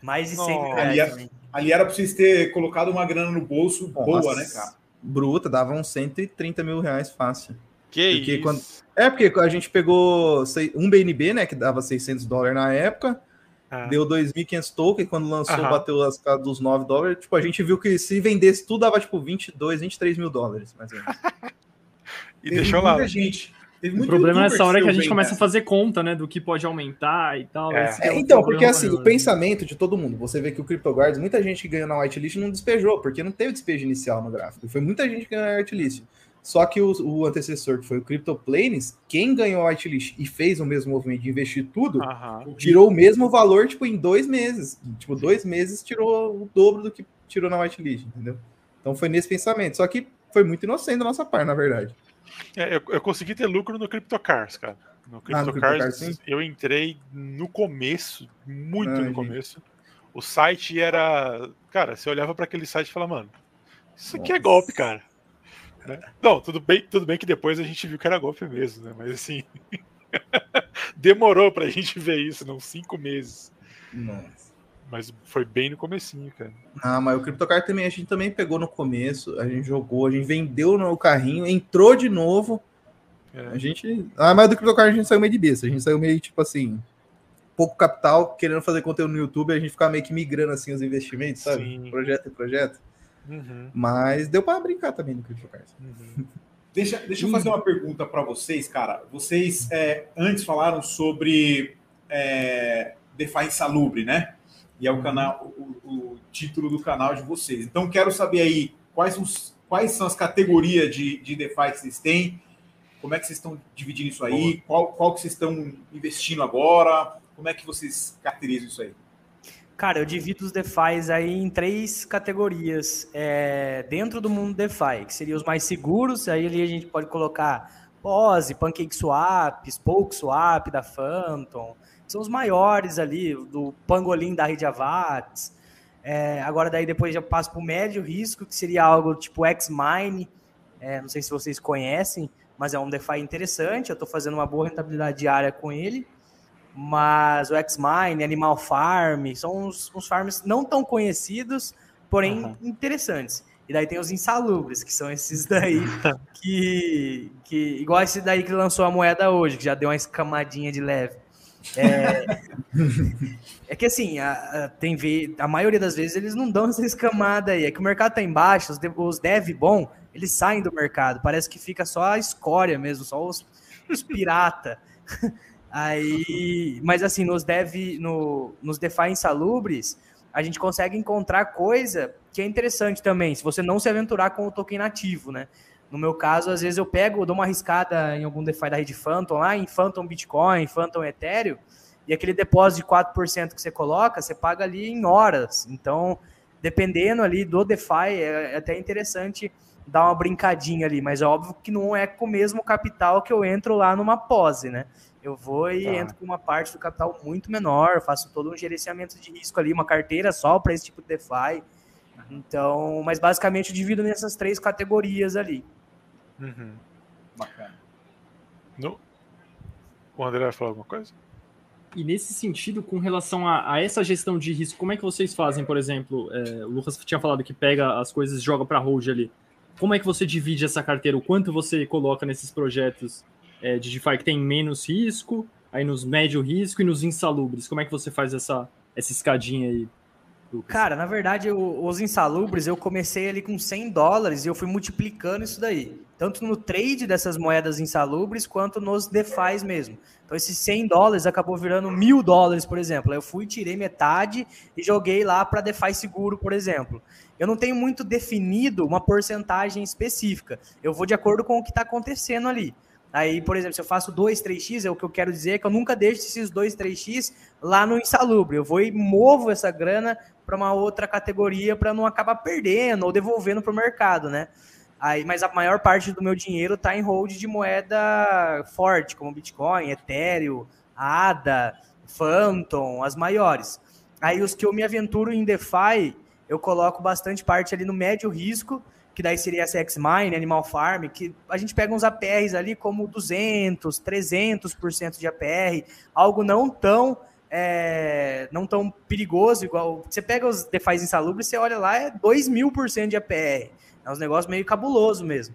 Mais de 100 reais. Ali, ali, era pra vocês ter colocado uma grana no bolso Nossa, boa, né, cara? Bruta, dava uns 130 mil reais fácil. Que porque isso? Quando... É, porque a gente pegou um BNB, né, que dava 600 dólares na época. Ah. Deu 2.500 tokens, quando lançou, bateu as casas dos 9 dólares. Tipo, a gente viu que se vendesse tudo, dava tipo 22, 23 mil dólares, mais ou menos. (laughs) e Teve deixou lá. Gente. o problema nessa hora é que a gente começa a fazer conta, né, do que pode aumentar e tal. É. É, então, porque assim, o pensamento de todo mundo, você vê que o CryptoGuards, muita gente que ganhou na whitelist não despejou, porque não teve despejo inicial no gráfico. Foi muita gente que ganhou na whitelist. Só que o, o, antecessor, que foi o CryptoPlanes, quem ganhou a whitelist e fez o mesmo movimento de investir tudo, tirou o mesmo valor, tipo, em dois meses. Tipo, dois meses tirou o dobro do que tirou na whitelist, entendeu? Então foi nesse pensamento. Só que foi muito inocente da nossa parte, na verdade. É, eu, eu, consegui ter lucro no CryptoCars, cara. No CryptoCars, ah, eu entrei no começo, muito ah, no começo. O site era. Cara, você olhava para aquele site e falava, mano, isso aqui é golpe, cara. Né? Não, tudo bem, tudo bem que depois a gente viu que era golpe mesmo, né? Mas assim. (laughs) demorou pra gente ver isso, não cinco meses. Nossa. Mas foi bem no comecinho, cara. Ah, mas o CryptoCar também, a gente também pegou no começo, a gente jogou, a gente vendeu no carrinho, entrou de novo. É. A gente. Ah, mas do CryptoCar a gente saiu meio de besta, a gente saiu meio tipo assim. Pouco capital, querendo fazer conteúdo no YouTube, a gente ficava meio que migrando assim os investimentos, sabe? Sim. Projeto em projeto. Uhum. Mas deu para brincar também no CryptoCars. Uhum. (laughs) Deixa, deixa eu fazer uma pergunta para vocês, cara. Vocês é, antes falaram sobre é, DeFi Insalubre, né? E é o canal, o, o, título do canal de vocês. Então, quero saber aí quais, os, quais são as categorias de, de DeFi que vocês têm, como é que vocês estão dividindo isso aí, qual, qual que vocês estão investindo agora, como é que vocês caracterizam isso aí? Cara, eu divido os DeFi aí em três categorias é, dentro do mundo DeFi, que seriam os mais seguros, aí ali a gente pode colocar Pose, PancakeSwap, SpokeSwap da Phantom, são os maiores ali, do Pangolin da rede Avax. É, agora daí depois já passo para o médio risco, que seria algo tipo Xmine, é, não sei se vocês conhecem, mas é um DeFi interessante, eu estou fazendo uma boa rentabilidade diária com ele mas o Xmine, Animal Farm, são uns, uns farms não tão conhecidos, porém uhum. interessantes. E daí tem os insalubres, que são esses daí (laughs) que, que. Igual esse daí que lançou a moeda hoje, que já deu uma escamadinha de leve. É, (laughs) é que assim, a, a, tem a maioria das vezes eles não dão essa escamada aí. É que o mercado tá embaixo, os, os dev bom, eles saem do mercado. Parece que fica só a escória mesmo, só os, os pirata. (laughs) Aí, mas assim, nos dev, no, nos DeFi insalubres, a gente consegue encontrar coisa que é interessante também, se você não se aventurar com o token nativo, né? No meu caso, às vezes eu pego, dou uma arriscada em algum DeFi da rede Phantom lá, em Phantom Bitcoin, Phantom Ethereum, e aquele depósito de 4% que você coloca, você paga ali em horas. Então, dependendo ali do DeFi, é, é até interessante dar uma brincadinha ali, mas é óbvio que não é com o mesmo capital que eu entro lá numa pose, né? Eu vou e tá. entro com uma parte do capital muito menor, faço todo um gerenciamento de risco ali, uma carteira só para esse tipo de DeFi. Então, mas basicamente eu divido nessas três categorias ali. Uhum. Bacana. No... O André vai falar alguma coisa? E nesse sentido, com relação a, a, essa gestão de risco, como é que vocês fazem, por exemplo? É, o Lucas tinha falado que pega as coisas e joga para hold ali. Como é que você divide essa carteira? O quanto você coloca nesses projetos é, de DeFi que tem menos risco, aí nos médio risco e nos insalubres. Como é que você faz essa, essa escadinha aí? Lucas? Cara, na verdade, eu, os insalubres eu comecei ali com 100 dólares e eu fui multiplicando isso daí. Tanto no trade dessas moedas insalubres quanto nos DeFi mesmo. Então, esses 100 dólares acabou virando mil dólares, por exemplo. Eu fui, tirei metade e joguei lá para DeFi seguro, por exemplo. Eu não tenho muito definido uma porcentagem específica. Eu vou de acordo com o que está acontecendo ali. Aí, por exemplo, se eu faço 2, 3x, é o que eu quero dizer é que eu nunca deixo esses 2, 3x lá no insalubre. Eu vou e movo essa grana para uma outra categoria para não acabar perdendo ou devolvendo para o mercado, né? Aí, mas a maior parte do meu dinheiro está em hold de moeda forte, como Bitcoin, Ethereum, ADA, Phantom, as maiores. Aí os que eu me aventuro em DeFi, eu coloco bastante parte ali no médio risco, que daí seria essa X-Mine, Animal Farm, que a gente pega uns APRs ali como 200, 300% de APR, algo não tão é, não tão perigoso, igual você pega os DeFi insalubres, você olha lá, é 2 mil por cento de APR, é um negócio meio cabuloso mesmo.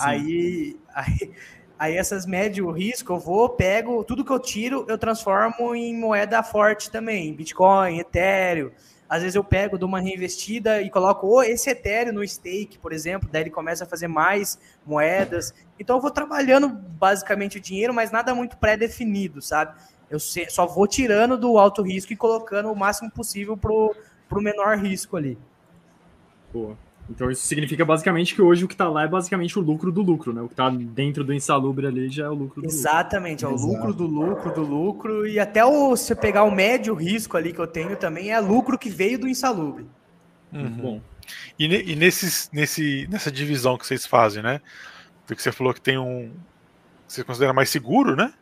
Aí, (laughs) aí, aí essas médio risco, eu vou, pego, tudo que eu tiro, eu transformo em moeda forte também, Bitcoin, Ethereum, às vezes eu pego, dou uma reinvestida e coloco esse Ethereum no stake, por exemplo, daí ele começa a fazer mais moedas. Então eu vou trabalhando basicamente o dinheiro, mas nada muito pré-definido, sabe? Eu só vou tirando do alto risco e colocando o máximo possível pro, pro menor risco ali. Boa. Então isso significa basicamente que hoje o que está lá é basicamente o lucro do lucro, né? O que está dentro do insalubre ali já é o lucro do Exatamente, lucro. é o lucro do lucro do lucro. E até o, se você pegar o médio risco ali que eu tenho também é lucro que veio do insalubre. Uhum. Bom. E, e nesses, nesse, nessa divisão que vocês fazem, né? Porque você falou que tem um. Você considera mais seguro, né?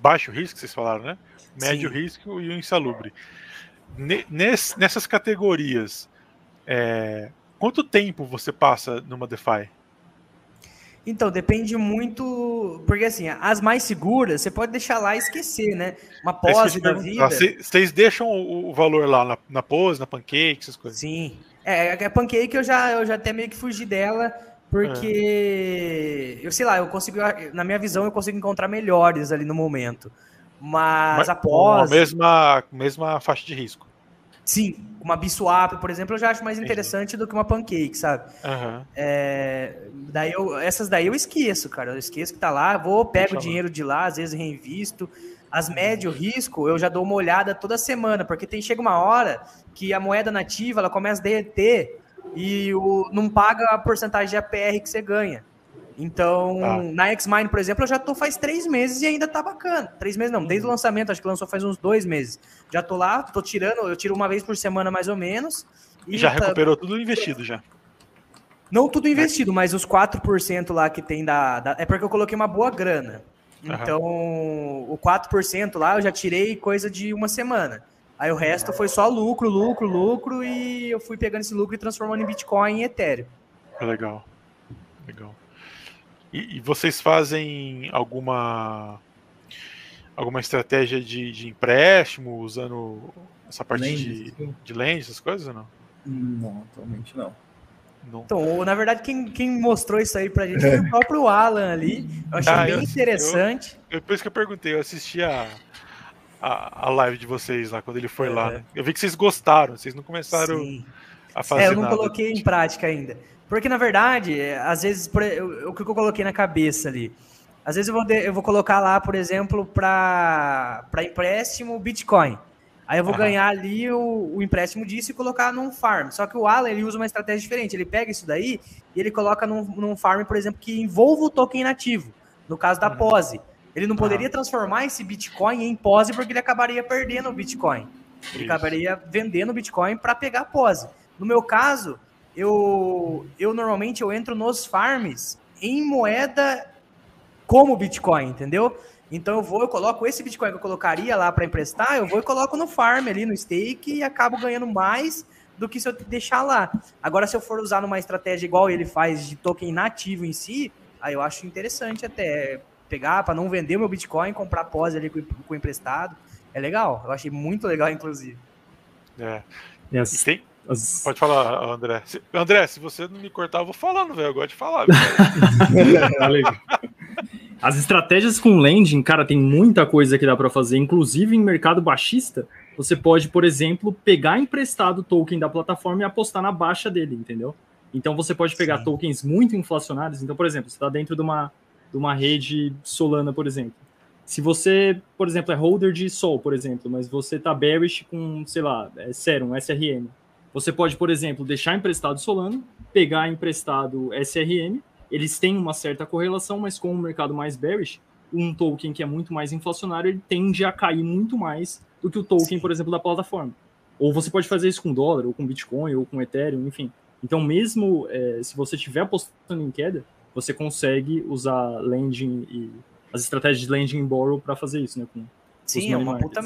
Baixo risco, vocês falaram, né? Médio Sim. risco e o insalubre. nessas categorias, é, Quanto tempo você passa numa DeFi? Então, depende muito. Porque assim, as mais seguras, você pode deixar lá e esquecer, né? Uma é pose da vida. Vocês deixam o, valor lá na, na pose, na pancake, essas coisas? Sim. É, a pancake eu já, eu já até meio que fugi dela, porque é. eu sei lá, eu consigo. Na minha visão, eu consigo encontrar melhores ali no momento. Mas, Mas após. A mesma, mesma faixa de risco. Sim, uma Biswap, por exemplo, eu já acho mais interessante Entendi. do que uma Pancake, sabe? Uhum. É, daí eu, essas daí eu esqueço, cara. Eu esqueço que tá lá, vou, pego o dinheiro de lá, às vezes reinvisto. As médio risco, eu já dou uma olhada toda semana, porque tem chega uma hora que a moeda nativa ela começa a derreter e o, não paga a porcentagem de APR que você ganha. Então, ah. na X-Mine, por exemplo, eu já tô faz três meses e ainda tá bacana. Três meses não, desde o lançamento, acho que lançou faz uns dois meses. Já tô lá, tô tirando, eu tiro uma vez por semana mais ou menos. E já tá... recuperou tudo investido já. Não tudo investido, mas os 4% lá que tem da, da, É porque eu coloquei uma boa grana. Então, uhum. o 4% lá eu já tirei coisa de uma semana. Aí o resto foi só lucro, lucro, lucro, e eu fui pegando esse lucro e transformando em Bitcoin e Ethereum. Legal. Legal. E, e vocês fazem alguma alguma estratégia de, de empréstimo usando essa parte de, de lente, essas coisas ou não? Não, atualmente não. não. Então, na verdade, quem, quem mostrou isso aí pra gente foi (laughs) o próprio Alan ali. Eu achei ah, bem eu, interessante. Eu, eu, por isso que eu perguntei, eu assisti a, a, a live de vocês lá, quando ele foi é. lá. Né? Eu vi que vocês gostaram, vocês não começaram Sim. a fazer. É, eu não nada. coloquei em prática ainda. Porque, na verdade, é, às vezes, o que eu coloquei na cabeça ali? Às vezes eu vou, eu vou colocar lá, por exemplo, para empréstimo Bitcoin. Aí eu vou uhum. ganhar ali o, o, empréstimo disso e colocar num farm. Só que o Alan, ele usa uma estratégia diferente. Ele pega isso daí e ele coloca num, num farm, por exemplo, que envolva o token nativo. No caso da uhum. pose. Ele não poderia uhum. transformar esse Bitcoin em pose porque ele acabaria perdendo o Bitcoin. Ele isso. acabaria vendendo o Bitcoin para pegar a pose. No meu caso, eu, eu normalmente eu entro nos farms em moeda como Bitcoin, entendeu? Então eu vou, eu coloco esse Bitcoin que eu colocaria lá para emprestar, eu vou e coloco no farm ali no stake e acabo ganhando mais do que se eu deixar lá. Agora, se eu for usar numa estratégia igual ele faz de token nativo em si, aí eu acho interessante até pegar para não vender o meu Bitcoin, comprar pós ali com, com emprestado. É legal, eu achei muito legal, inclusive. É. Yes. Tem, as... Pode falar, André. Se, André, se você não me cortar, eu vou falando, velho. Eu gosto de falar. (laughs) As estratégias com lending, cara, tem muita coisa que dá para fazer, inclusive em mercado baixista. Você pode, por exemplo, pegar emprestado o token da plataforma e apostar na baixa dele, entendeu? Então você pode pegar Sim. tokens muito inflacionários. Então, por exemplo, você está dentro de uma, de uma rede Solana, por exemplo. Se você, por exemplo, é holder de Sol, por exemplo, mas você está bearish com, sei lá, é Serum, SRM você pode, por exemplo, deixar emprestado Solano, pegar emprestado SRM, eles têm uma certa correlação, mas com o um mercado mais bearish, um token que é muito mais inflacionário, ele tende a cair muito mais do que o token, Sim. por exemplo, da plataforma. Ou você pode fazer isso com dólar, ou com Bitcoin, ou com Ethereum, enfim. Então, mesmo é, se você estiver apostando em queda, você consegue usar lending e as estratégias de lending e borrow para fazer isso, né? Com Sim, é uma puta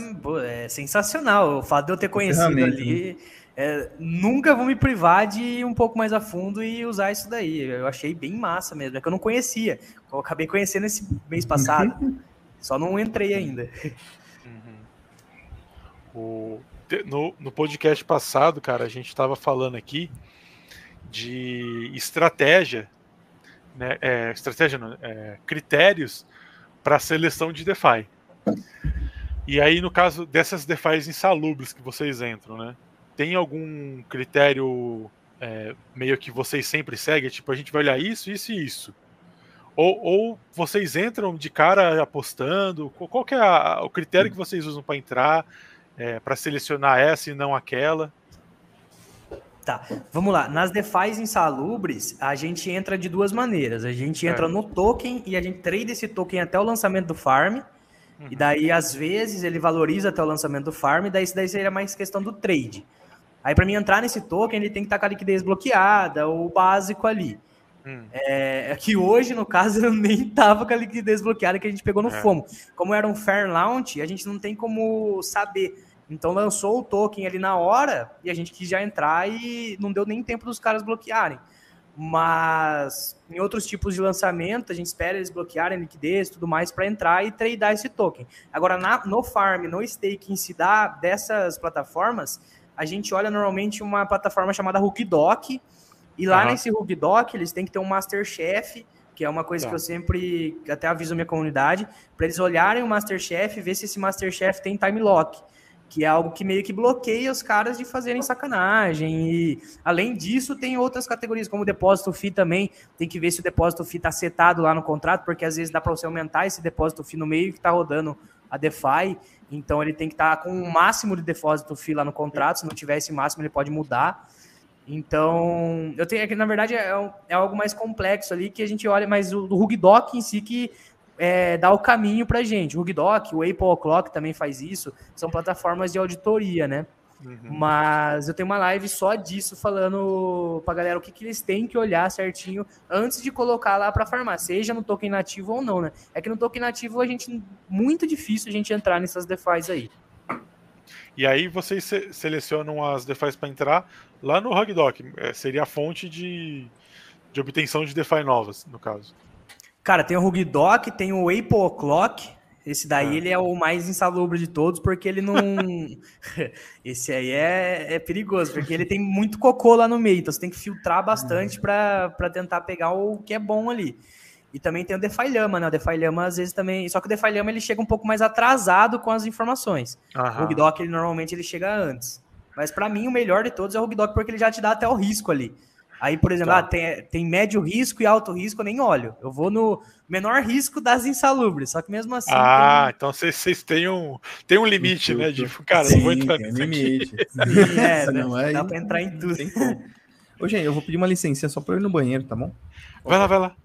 é sensacional. O fato de eu ter conhecido ali. Né? É, nunca vou me privar de ir um pouco mais a fundo e usar isso daí. Eu achei bem massa mesmo, é que eu não conhecia. Eu acabei conhecendo esse mês passado, só não entrei ainda. Uhum. O, no, no podcast passado, cara, a gente estava falando aqui de estratégia, né, é, estratégia, não, é, critérios para seleção de DeFi. E aí, no caso dessas DeFi's insalubres que vocês entram, né? Tem algum critério é, meio que vocês sempre seguem? Tipo, a gente vai olhar isso, isso e isso. Ou, ou vocês entram de cara apostando? Qual que é a, o critério que vocês usam para entrar, é, para selecionar essa e não aquela? Tá, vamos lá. Nas DeFi's insalubres, a gente entra de duas maneiras. A gente entra é. no token e a gente trade esse token até o lançamento do farm. Uhum. E daí, às vezes, ele valoriza até o lançamento do farm. E daí, isso daí seria mais questão do trade. Aí, para mim entrar nesse token, ele tem que estar com a liquidez bloqueada, o básico ali. Hum. É, é, que hoje, no caso, (laughs) eu nem tava com a liquidez bloqueada que a gente pegou no é. FOMO. Como era um fair launch, a gente não tem como saber. Então lançou o token ali na hora e a gente quis já entrar e não deu nem tempo dos caras bloquearem. Mas em outros tipos de lançamento, a gente espera eles bloquearem liquidez e tudo mais para entrar e tradear esse token. Agora, na, no farm, no stake em si da, dessas plataformas, a gente olha normalmente uma plataforma chamada Hookdoc, e lá uhum. nesse Hookdoc eles têm que ter um Masterchef, que é uma coisa tá. que eu sempre até aviso a minha comunidade, para eles olharem o Masterchef e ver se esse Masterchef tem time lock que é algo que meio que bloqueia os caras de fazerem sacanagem. E além disso, tem outras categorias, como o depósito FII também. Tem que ver se o depósito FII está setado lá no contrato, porque às vezes dá para você aumentar esse depósito FII no meio que está rodando a DeFi. Então ele tem que estar tá com o um máximo de depósito FII lá no contrato. Se não tiver esse máximo, ele pode mudar. Então, eu tenho aqui, na verdade, é, é, algo mais complexo ali que a gente olha, mas o, o Rugdoc em si que é, dá o caminho para gente. O Rugdoc, o Apple Clock também faz isso, são plataformas de auditoria, né? Uhum. Mas eu tenho uma live só disso, falando pra galera o que, que eles têm que olhar certinho antes de colocar lá para farmar, seja no token nativo ou não, né? É que no token nativo a gente muito difícil a gente entrar nessas DeFi's aí. E aí vocês se selecionam as DeFi's para entrar lá no Rugdoc, é, seria a fonte de, de obtenção de DeFi novas, no caso. Cara, tem o Rugdoc, tem o Apple Clock. Esse daí ah. ele é o mais insalubre de todos, porque ele não. (laughs) Esse aí é, é perigoso, porque ele tem muito cocô lá no meio, então você tem que filtrar bastante uhum. para tentar pegar o que é bom ali. E também tem o DeFi Lama, né? O DeFi Lama às vezes também. Só que o DeFi Lama ele chega um pouco mais atrasado com as informações. O Rugdoc ele normalmente ele chega antes. Mas para mim o melhor de todos é o Rugdoc porque ele já te dá até o risco ali. Aí, por exemplo, tá. ah, tem, tem médio risco e alto risco, eu nem olho. Eu vou no menor risco das insalubres, só que mesmo assim. Ah, tem... então vocês têm um, tem um limite, né? De, cara, Sim, não vou entrar nisso limite. (laughs) Sim, é, não é, dá pra entrar em tudo. Ô, gente, eu vou pedir uma licença só pra eu ir no banheiro, tá bom? Vai lá, vai lá.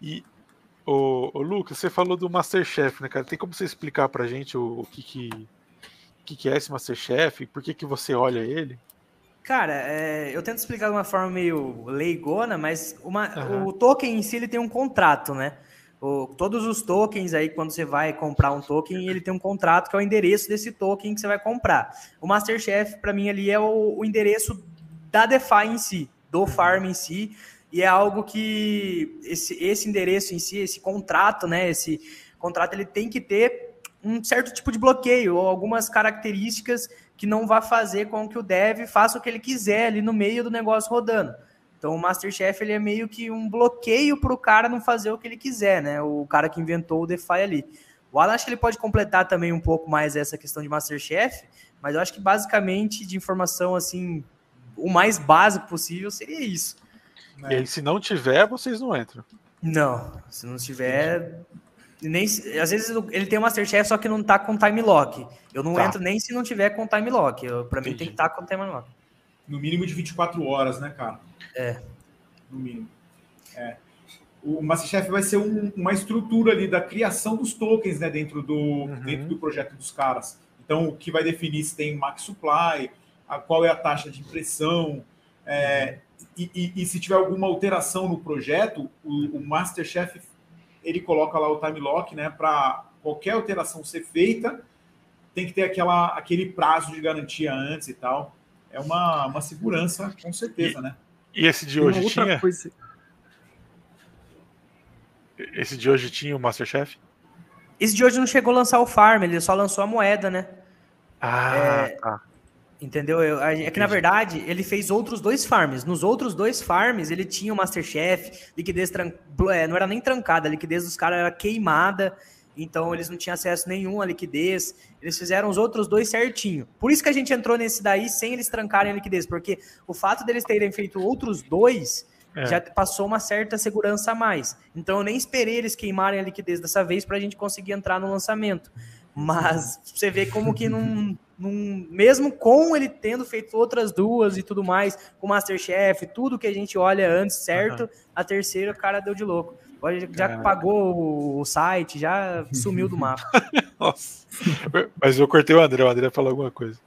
E, ô, ô Lucas, você falou do Masterchef, né, cara? Tem como você explicar pra gente o, o que, que, que, que é esse Masterchef? Por que, que você olha ele? Cara, é, eu tento explicar de uma forma meio leigona, mas uma, uhum. o token em si ele tem um contrato, né? O, todos os tokens aí, quando você vai comprar um token, ele tem um contrato que é o endereço desse token que você vai comprar. O Masterchef, para mim, ali é o, o, endereço da DeFi em si, do farm em si, e é algo que esse, esse endereço em si, esse contrato, né? Esse contrato ele tem que ter um certo tipo de bloqueio ou algumas características que não vai fazer com que o dev faça o que ele quiser ali no meio do negócio rodando. Então o Masterchef ele é meio que um bloqueio para o cara não fazer o que ele quiser, né? O cara que inventou o DeFi ali. O Alan acho que ele pode completar também um pouco mais essa questão de Masterchef, mas eu acho que basicamente de informação assim, o mais básico possível seria isso. E aí, se não tiver, vocês não entram. Não, se não tiver, nem, às vezes ele tem o Masterchef, só que não tá com time lock. Eu não tá. entro nem se não tiver com time lock. Para mim tem que estar tá com time lock. No mínimo de 24 horas, né, cara? É. No mínimo. É. O Masterchef vai ser um, uma estrutura ali da criação dos tokens, né, dentro do, uhum. dentro do projeto dos caras. Então, o que vai definir se tem max supply, a, qual é a taxa de impressão, é, uhum. e, e, e, se tiver alguma alteração no projeto, o, o Masterchef ele coloca lá o time lock, né? Para qualquer alteração ser feita, tem que ter aquela, aquele prazo de garantia antes e tal. É uma, uma segurança, com certeza, e, né? E esse de hoje tinha? Coisa... Esse de hoje tinha o Masterchef? Esse de hoje não chegou a lançar o Farm, ele só lançou a moeda, né? Ah, é, tá. Entendeu? Eu, é que na verdade ele fez outros dois farms. Nos outros dois farms ele tinha o Masterchef, liquidez tran... é, não era nem trancada, a liquidez dos caras era queimada, então eles não tinham acesso nenhum à liquidez. Eles fizeram os outros dois certinho. Por isso que a gente entrou nesse daí sem eles trancarem a liquidez, porque o fato deles terem feito outros dois é. já passou uma certa segurança a mais. Então eu nem esperei eles queimarem a liquidez dessa vez para a gente conseguir entrar no lançamento. Mas você vê como que não num, mesmo com ele tendo feito outras duas e tudo mais, o Masterchef, tudo que a gente olha antes, certo? Uhum. A terceira o cara deu de louco. Já pagou o site, já sumiu do mapa. (laughs) Nossa. Mas eu cortei o André, o André falou alguma coisa.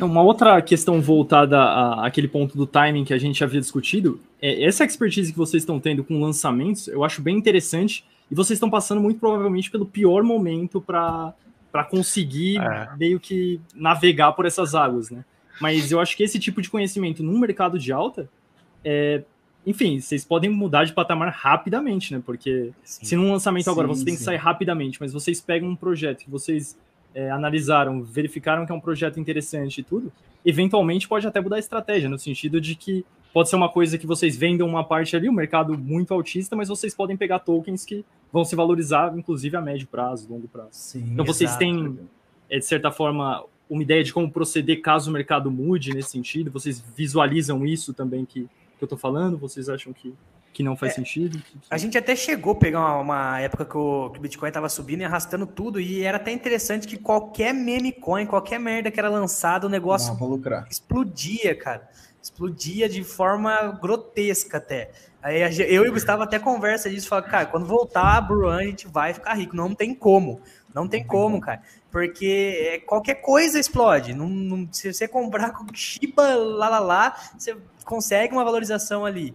Uma outra questão voltada àquele ponto do timing que a gente havia discutido, é essa expertise que vocês estão tendo com lançamentos, eu acho bem interessante, e vocês estão passando muito provavelmente pelo pior momento para conseguir é. meio que navegar por essas águas, né? Mas eu acho que esse tipo de conhecimento num mercado de alta é, enfim, vocês podem mudar de patamar rapidamente, né? Porque sim. se num lançamento sim, agora você sim. tem que sair rapidamente, mas vocês pegam um projeto que vocês é, analisaram, verificaram que é um projeto interessante e tudo, eventualmente pode até mudar a estratégia, no sentido de que pode ser uma coisa que vocês vendam uma parte ali, um mercado muito altista, mas vocês podem pegar tokens que vão se valorizar, inclusive a médio prazo, longo prazo. Sim, então vocês exato. têm, é, de certa forma, uma ideia de como proceder caso o mercado mude nesse sentido? Vocês visualizam isso também que que eu tô falando? Vocês acham que, que não faz é, sentido? A gente até chegou a pegar uma, uma época que o, que o Bitcoin tava subindo e arrastando tudo, e era até interessante que qualquer meme coin, qualquer merda que era lançado, o negócio explodia, cara. Explodia de forma grotesca até. Aí eu e o Gustavo até conversa disso, fala, cara, quando voltar a Bruan, a gente vai ficar rico. Não tem como. Não tem como, cara. Porque é, qualquer coisa explode. Não, não, se você comprar com Shiba, lá, lá, lá, você consegue uma valorização ali.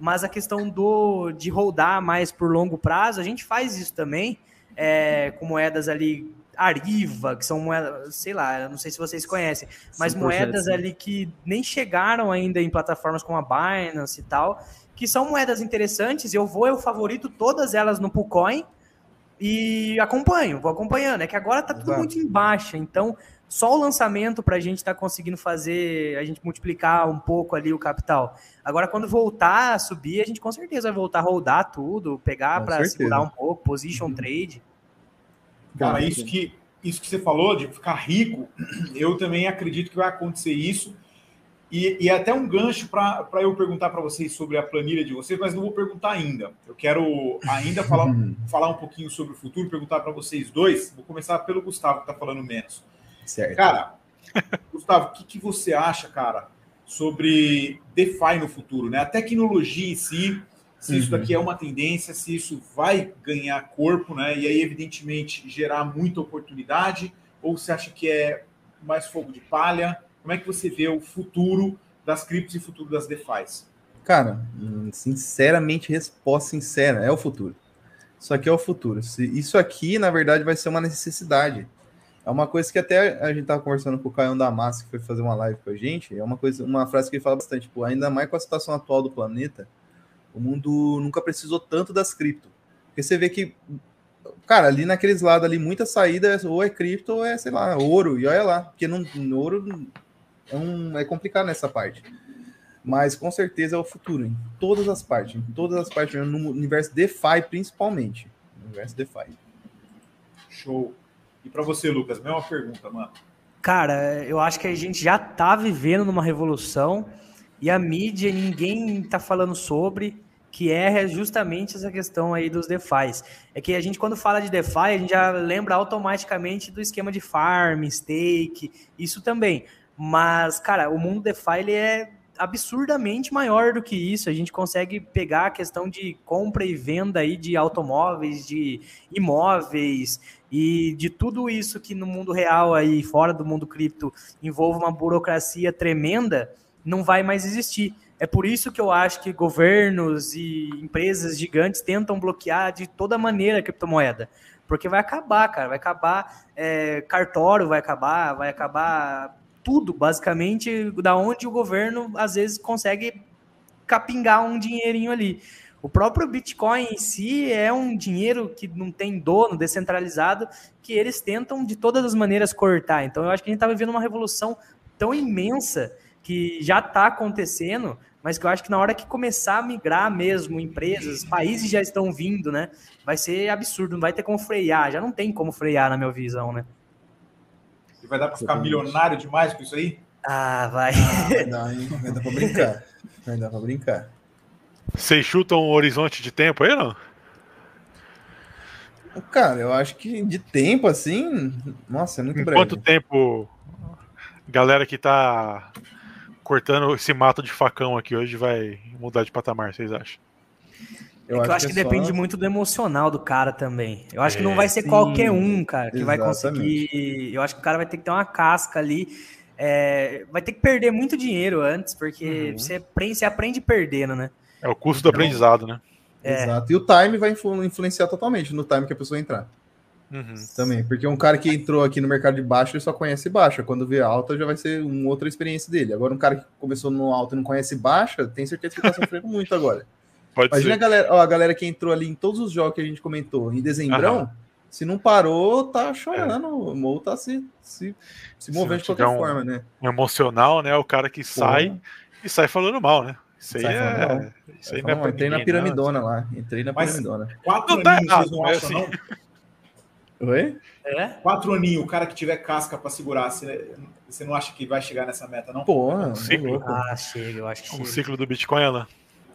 Mas a questão do de rodar mais por longo prazo, a gente faz isso também, é, com moedas ali Ariva, que são moedas, sei lá, não sei se vocês conhecem, mas moedas ali que nem chegaram ainda em plataformas como a Binance e tal, que são moedas interessantes. Eu vou, eu favorito todas elas no Pucoin e acompanho, vou acompanhando. É que agora tá tudo Exato. muito em baixa, então só o lançamento para a gente estar tá conseguindo fazer, a gente multiplicar um pouco ali o capital. Agora, quando voltar a subir, a gente com certeza vai voltar a rodar tudo, pegar para segurar um pouco, position uhum. trade. Cara, isso que, isso que você falou de ficar rico, (clears throat) eu também acredito que vai acontecer isso. E, e é até um gancho para eu perguntar para vocês sobre a planilha de vocês, mas não vou perguntar ainda. Eu quero ainda (laughs) falar, falar um pouquinho sobre o futuro, perguntar para vocês dois. Vou começar pelo Gustavo, que está falando menos. Certo. Cara, (laughs) Gustavo, o que, que você acha, cara, sobre DeFi no futuro, né? A tecnologia em si, se uhum. isso daqui é uma tendência, se isso vai ganhar corpo, né? E aí, evidentemente, gerar muita oportunidade, ou você acha que é mais fogo de palha? Como é que você vê o futuro das criptos e o futuro das DeFis? Cara, hum, sinceramente, resposta sincera, é o futuro. Isso aqui é o futuro. Isso aqui, na verdade, vai ser uma necessidade. É uma coisa que até a gente estava conversando com o Caio Damasco, que foi fazer uma live com a gente. É uma coisa, uma frase que ele fala bastante, tipo, ainda mais com a situação atual do planeta, o mundo nunca precisou tanto das cripto. Porque você vê que, cara, ali naqueles lados ali, muita saída ou é cripto ou é, sei lá, ouro. E olha lá, porque não, ouro é, um, é complicado nessa parte. Mas com certeza é o futuro, em todas as partes, em todas as partes, no universo DeFi principalmente. No universo DeFi. Show. E para você, Lucas, mesma pergunta, mano. Cara, eu acho que a gente já tá vivendo numa revolução e a mídia ninguém tá falando sobre, que é justamente essa questão aí dos DeFi. É que a gente, quando fala de DeFi, a gente já lembra automaticamente do esquema de farm, stake, isso também. Mas, cara, o mundo DeFi ele é absurdamente maior do que isso. A gente consegue pegar a questão de compra e venda aí de automóveis, de imóveis e de tudo isso que no mundo real aí, fora do mundo cripto, envolve uma burocracia tremenda, não vai mais existir. É por isso que eu acho que governos e empresas gigantes tentam bloquear de toda maneira a criptomoeda. Porque vai acabar, cara. Vai acabar é, cartório, vai acabar, vai acabar tudo, basicamente, da onde o governo às vezes consegue capingar um dinheirinho ali. O próprio Bitcoin em si é um dinheiro que não tem dono, descentralizado, que eles tentam de todas as maneiras cortar. Então eu acho que a gente está vivendo uma revolução tão imensa que já está acontecendo, mas que eu acho que na hora que começar a migrar mesmo, empresas, países já estão vindo, né? Vai ser absurdo, não vai ter como frear, já não tem como frear na minha visão, né? E vai dar para ficar milionário demais com isso aí? Ah, vai. Ah, vai dar, hein? Vai dar para brincar. Vai dar para brincar. Vocês chutam um horizonte de tempo aí, não? Cara, eu acho que de tempo assim, nossa, é muito em breve. Quanto tempo Galera que tá cortando esse mato de facão aqui hoje vai mudar de patamar, vocês acham? Eu, é acho, eu acho que, que é depende só... muito do emocional do cara também. Eu acho é, que não vai ser sim, qualquer um, cara, que exatamente. vai conseguir. Eu acho que o cara vai ter que ter uma casca ali. É... vai ter que perder muito dinheiro antes, porque uhum. você, aprende, você aprende perdendo, né? É o custo então, do aprendizado, né? É. Exato. E o time vai influenciar totalmente no time que a pessoa entrar. Uhum. Também, porque um cara que entrou aqui no mercado de baixo, ele só conhece baixa. Quando vê alta, já vai ser uma outra experiência dele. Agora, um cara que começou no alto e não conhece baixa, tem certeza que tá sofrendo muito agora. (laughs) Pode Imagina ser. a galera, ó, a galera que entrou ali em todos os jogos que a gente comentou em dezembrão, Aham. se não parou, tá chorando, é. ou tá se, se, se movendo de qualquer um, forma, né? Um emocional, né? O cara que sai e sai falando mal, né? Isso aí é. Isso aí não é pra Entrei ninguém, na piramidona não. lá. Entrei na mas piramidona. Quatro não tá vocês não acham, assim. não? Oi? É? Quatro aninhos, o cara que tiver casca pra segurar, você, você não acha que vai chegar nessa meta, não? Pô, um ciclo. Ah, chega, eu acho que Um ciclo do Bitcoin, lá.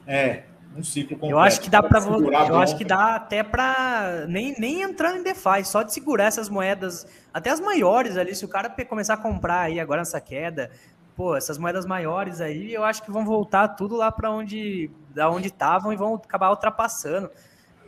É, um ciclo completo. Eu acho que dá para eu acho que dá até para nem, nem entrando em DeFi, só de segurar essas moedas, até as maiores ali, se o cara começar a comprar aí agora nessa queda, pô, essas moedas maiores aí, eu acho que vão voltar tudo lá para onde da onde estavam e vão acabar ultrapassando.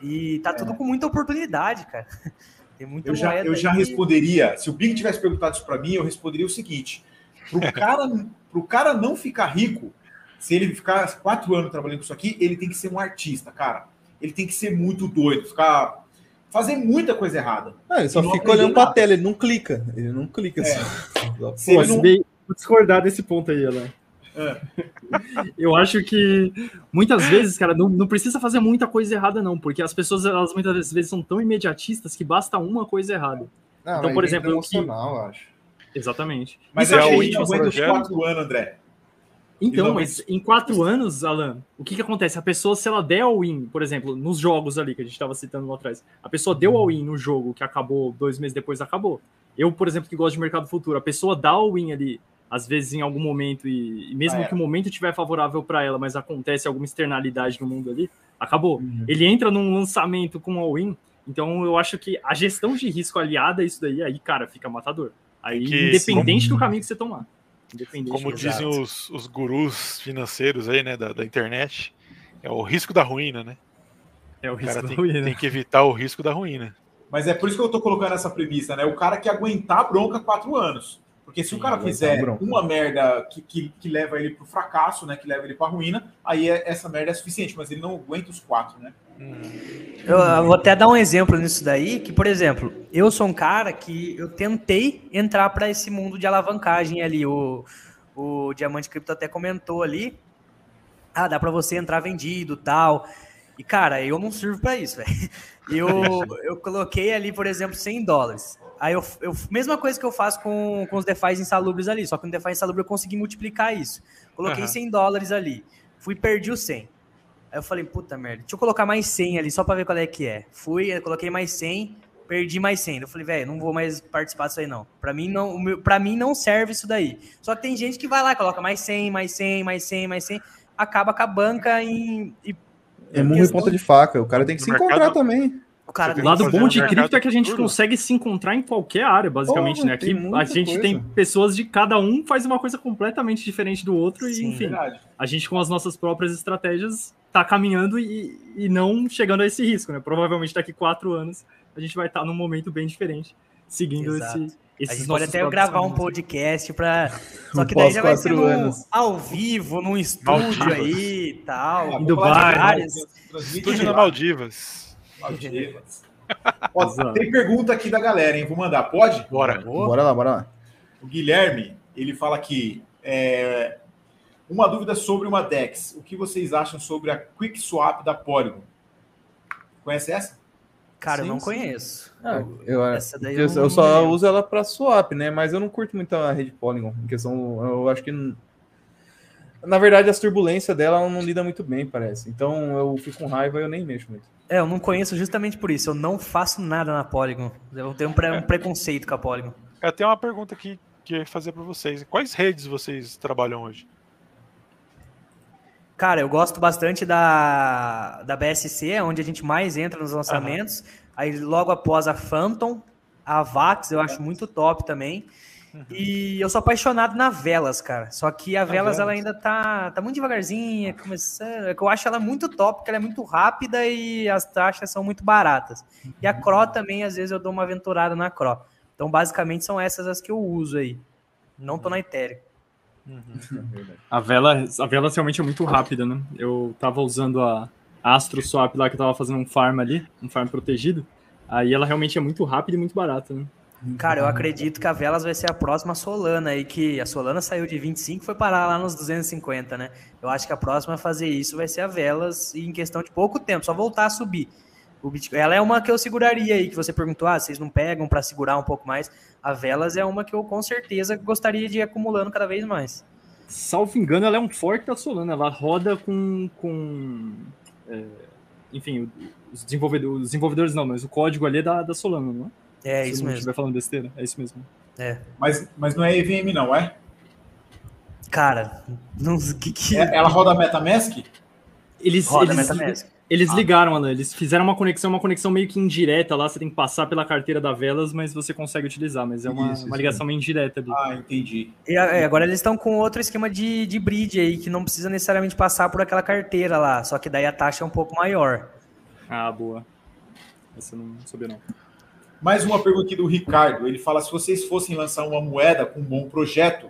E tá é. tudo com muita oportunidade, cara. (laughs) Tem muita eu já, eu já responderia, se o Big tivesse perguntado isso para mim, eu responderia o seguinte: pro cara, pro cara não ficar rico, se ele ficar quatro anos trabalhando com isso aqui, ele tem que ser um artista, cara. Ele tem que ser muito doido, ficar. fazer muita coisa errada. Ah, ele só fica olhando para a tela, ele não clica. Ele não clica é. assim. Pô, se Pô, não... Vou discordar desse ponto aí, Alan. É. Eu acho que muitas vezes, cara, não, não precisa fazer muita coisa errada, não, porque as pessoas, elas muitas vezes são tão imediatistas que basta uma coisa errada. Não, então, por exemplo, emocional, que... acho. Exatamente. Mas Isso é o último aguenta os quatro anos, André. Então, mas em quatro anos, Alan, o que, que acontece? A pessoa, se ela der all-in, por exemplo, nos jogos ali que a gente estava citando lá atrás, a pessoa deu all-in no jogo que acabou dois meses depois, acabou. Eu, por exemplo, que gosto de mercado futuro, a pessoa dá all-in ali, às vezes em algum momento, e, e mesmo ah, é. que o momento estiver favorável para ela, mas acontece alguma externalidade no mundo ali, acabou. Uhum. Ele entra num lançamento com all-in, então eu acho que a gestão de risco aliada a isso daí, aí, cara, fica matador. Aí, que, independente do caminho que você tomar. Como dizem os, os gurus financeiros aí, né, da, da internet, é o risco da ruína, né? É o risco o da tem, ruína. Tem que evitar o risco da ruína. Mas é por isso que eu tô colocando essa premissa, né? O cara que aguentar a bronca quatro anos. Porque se Sim, o cara fizer uma merda que, que, que, leva ele pro fracasso, né? Que leva ele pra ruína, aí é, essa merda é suficiente, mas ele não aguenta os quatro, né? Eu, eu, vou até dar um exemplo nisso daí, que, por exemplo, eu sou um cara que eu tentei entrar para esse mundo de alavancagem ali. O, o Diamante Cripto até comentou ali. Ah, dá para você entrar vendido tal. E, cara, eu não sirvo para isso, (laughs) velho. Eu, eu coloquei ali, por exemplo, 100 dólares. Aí eu, eu mesma coisa que eu faço com, com os DeFi insalubres ali, só que no DeFi insalubre eu consegui multiplicar isso. Coloquei uhum. 100 dólares ali, fui perdi o 100. Aí eu falei, puta merda, deixa eu colocar mais 100 ali só para ver qual é que é. Fui, coloquei mais 100, perdi mais 100. Eu falei, velho, não vou mais participar disso aí não. Para mim não, para mim não serve isso daí. Só que tem gente que vai lá, coloca mais 100, mais 100, mais 100, mais 100, acaba com a banca em, em é murro questão... ponta de faca. O cara tem que se encontrar mercado... também. O, cara o lado bom de cripto é que a gente consegue se encontrar em qualquer área, basicamente, né? Aqui a gente coisa. tem pessoas de cada um faz uma coisa completamente diferente do outro, Sim, e enfim, verdade. a gente com as nossas próprias estratégias tá caminhando e, e não chegando a esse risco, né? Provavelmente daqui quatro anos a gente vai estar tá num momento bem diferente, seguindo Exato. esse. A gente pode até gravar caminhos. um podcast para. (laughs) Só que daí já vai ser no, ao vivo, num estúdio Maldivas. aí e tal. Em Dubai. Estúdio na Maldivas. Maldivas. tem pergunta aqui da galera, hein? Vou mandar. Pode? Bora. Bora lá, bora lá. O Guilherme, ele fala aqui. É, uma dúvida sobre uma DEX. O que vocês acham sobre a Quick Swap da Polygon? Conhece essa? Cara, sim, eu não sim. conheço. Ah, eu, essa daí eu, eu só uso ela para swap, né? Mas eu não curto muito a rede Polygon. Em questão, eu acho que na verdade, as turbulências dela não lida muito bem, parece. Então eu fico com raiva e eu nem mexo muito. É, eu não conheço justamente por isso. Eu não faço nada na Polygon. Eu tenho um, pre um preconceito com a Polygon. Eu tenho uma pergunta aqui que eu ia fazer para vocês. Quais redes vocês trabalham hoje? Cara, eu gosto bastante da, da BSC, é onde a gente mais entra nos lançamentos. Uhum. Aí logo após a Phantom, a Vax eu acho muito top também. Uhum. E eu sou apaixonado na Velas, cara. Só que a, a Velas, Velas, ela ainda tá, tá muito devagarzinha, começando. É eu acho ela muito top, porque ela é muito rápida e as taxas são muito baratas. E a Cro também, às vezes, eu dou uma aventurada na Cro. Então, basicamente, são essas as que eu uso aí. Não tô na Ethereum. Uhum. a vela, a vela realmente é muito rápida, né? Eu tava usando a Astro Swap lá que eu tava fazendo um farm ali, um farm protegido. Aí ela realmente é muito rápida e muito barata, né? Cara, eu acredito que a Velas vai ser a próxima Solana aí, que a Solana saiu de 25 e foi parar lá nos 250, né? Eu acho que a próxima a fazer isso vai ser a Velas e em questão de pouco tempo, só voltar a subir. Bitcoin, ela é uma que eu seguraria aí, que você perguntou, ah, vocês não pegam para segurar um pouco mais. A Velas é uma que eu com certeza gostaria de ir acumulando cada vez mais. Salvo engano, ela é um forte da Solana, ela roda com, com é, enfim, os desenvolvedores, os desenvolvedores não, mas o código ali é da, da Solana, não é? É, Se isso mesmo. Se estiver falando besteira, é isso mesmo. É. Mas, mas não é EVM, não, é? Cara, não que, que... É, ela roda MetaMask? Eles, roda eles, MetaMask. Eles ah. ligaram, Alan, eles fizeram uma conexão, uma conexão meio que indireta lá, você tem que passar pela carteira da Velas, mas você consegue utilizar, mas é uma, isso, uma ligação meio indireta ali. Ah, entendi. E é, agora eles estão com outro esquema de, de bridge aí, que não precisa necessariamente passar por aquela carteira lá, só que daí a taxa é um pouco maior. Ah, boa. Essa eu não sabia não. Mais uma pergunta aqui do Ricardo. Ele fala: se vocês fossem lançar uma moeda com um bom projeto,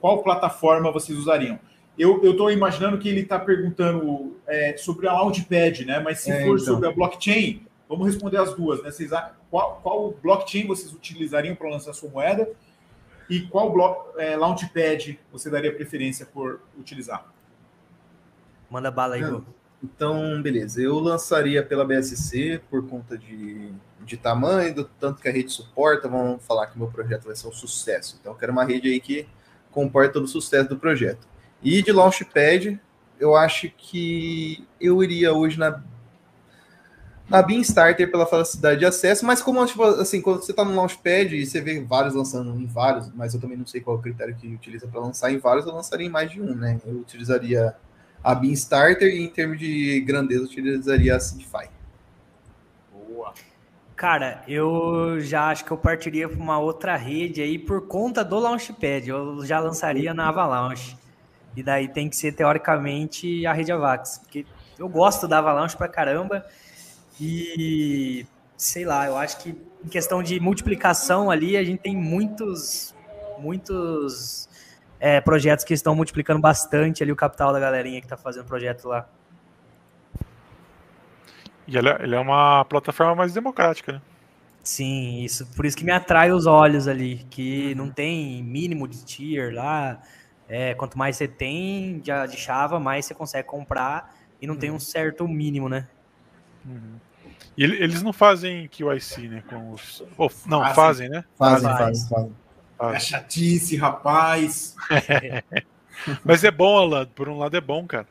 qual plataforma vocês usariam? Eu estou imaginando que ele está perguntando é, sobre a Launchpad, né? Mas se é, for então. sobre a blockchain, vamos responder as duas, né? Vocês, qual, qual blockchain vocês utilizariam para lançar sua moeda? E qual bloco, é, Launchpad você daria preferência por utilizar? Manda bala aí. Então, beleza. Eu lançaria pela BSC por conta de, de tamanho, do tanto que a rede suporta. Vamos falar que meu projeto vai ser um sucesso. Então, eu quero uma rede aí que comporta todo o sucesso do projeto. E de Launchpad, eu acho que eu iria hoje na na Bean Starter pela facilidade de acesso, mas como tipo, assim, quando você está no Launchpad e você vê vários lançando em vários, mas eu também não sei qual é o critério que utiliza para lançar em vários, eu lançaria em mais de um, né? Eu utilizaria a Bean Starter e em termos de grandeza utilizaria a Seedify. Boa. Cara, eu já acho que eu partiria para uma outra rede aí por conta do Launchpad. Eu já lançaria na Avalanche. E daí tem que ser teoricamente a rede Avax, porque eu gosto da Avalanche pra caramba. E sei lá, eu acho que em questão de multiplicação ali, a gente tem muitos muitos é, projetos que estão multiplicando bastante ali o capital da galerinha que está fazendo projeto lá. E ele é, ele é uma plataforma mais democrática, né? Sim, isso. Por isso que me atrai os olhos ali, que não tem mínimo de tier lá. É, quanto mais você tem de, de chava, mais você consegue comprar e não uhum. tem um certo mínimo, né? Uhum. E eles não fazem QIC, né? Com os... Oh, não, fazem, fazem né? Fazem, fazem, fazem. É chatice, rapaz. (laughs) Mas é bom, Alan. Por um lado é bom, cara.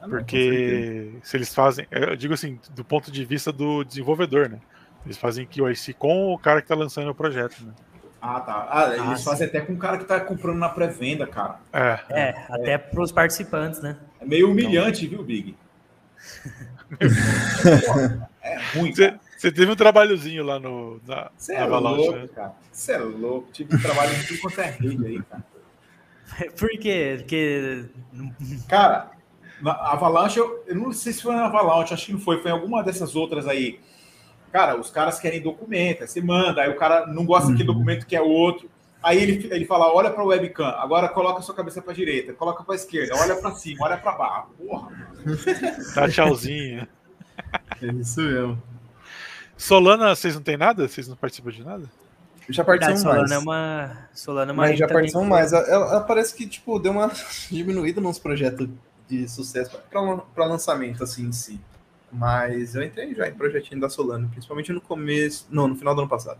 Ah, não, Porque se eles fazem, eu digo assim, do ponto de vista do desenvolvedor, né? Eles fazem QIC com o cara que tá lançando o projeto, né? Ah, tá. Ah, eles ah, fazem sim. até com o cara que tá comprando na pré-venda, cara. É, é, é. até pros participantes, né? É meio humilhante, então... viu, Big? (laughs) é ruim. Cara. Você teve um trabalhozinho lá no, na, Você é louco, né? cara. Você é louco. Tive um trabalho em tudo quanto é rede aí, cara. (laughs) Por quê? Porque. Cara, na Avalanche, eu, eu não sei se foi na Avalanche, acho que não foi, foi em alguma dessas outras aí. Cara, os caras querem documento, aí você manda, aí o cara não gosta uhum. daquele documento que é outro. Aí ele, ele fala: olha para o webcam, agora coloca a sua cabeça para direita, coloca para esquerda, olha para cima, olha para baixo. Porra. (laughs) Tá tchauzinho. É isso mesmo. Solana, vocês não tem nada? Vocês não participam de nada? Já participam Solana mais. É uma... Solana é uma Mas já participam mais. Ela, ela, parece que tipo, deu uma (laughs) diminuída nos projetos de sucesso para lançamento assim em si. Mas eu entrei já em projetinho da Solana, principalmente no começo, não, no final do ano passado.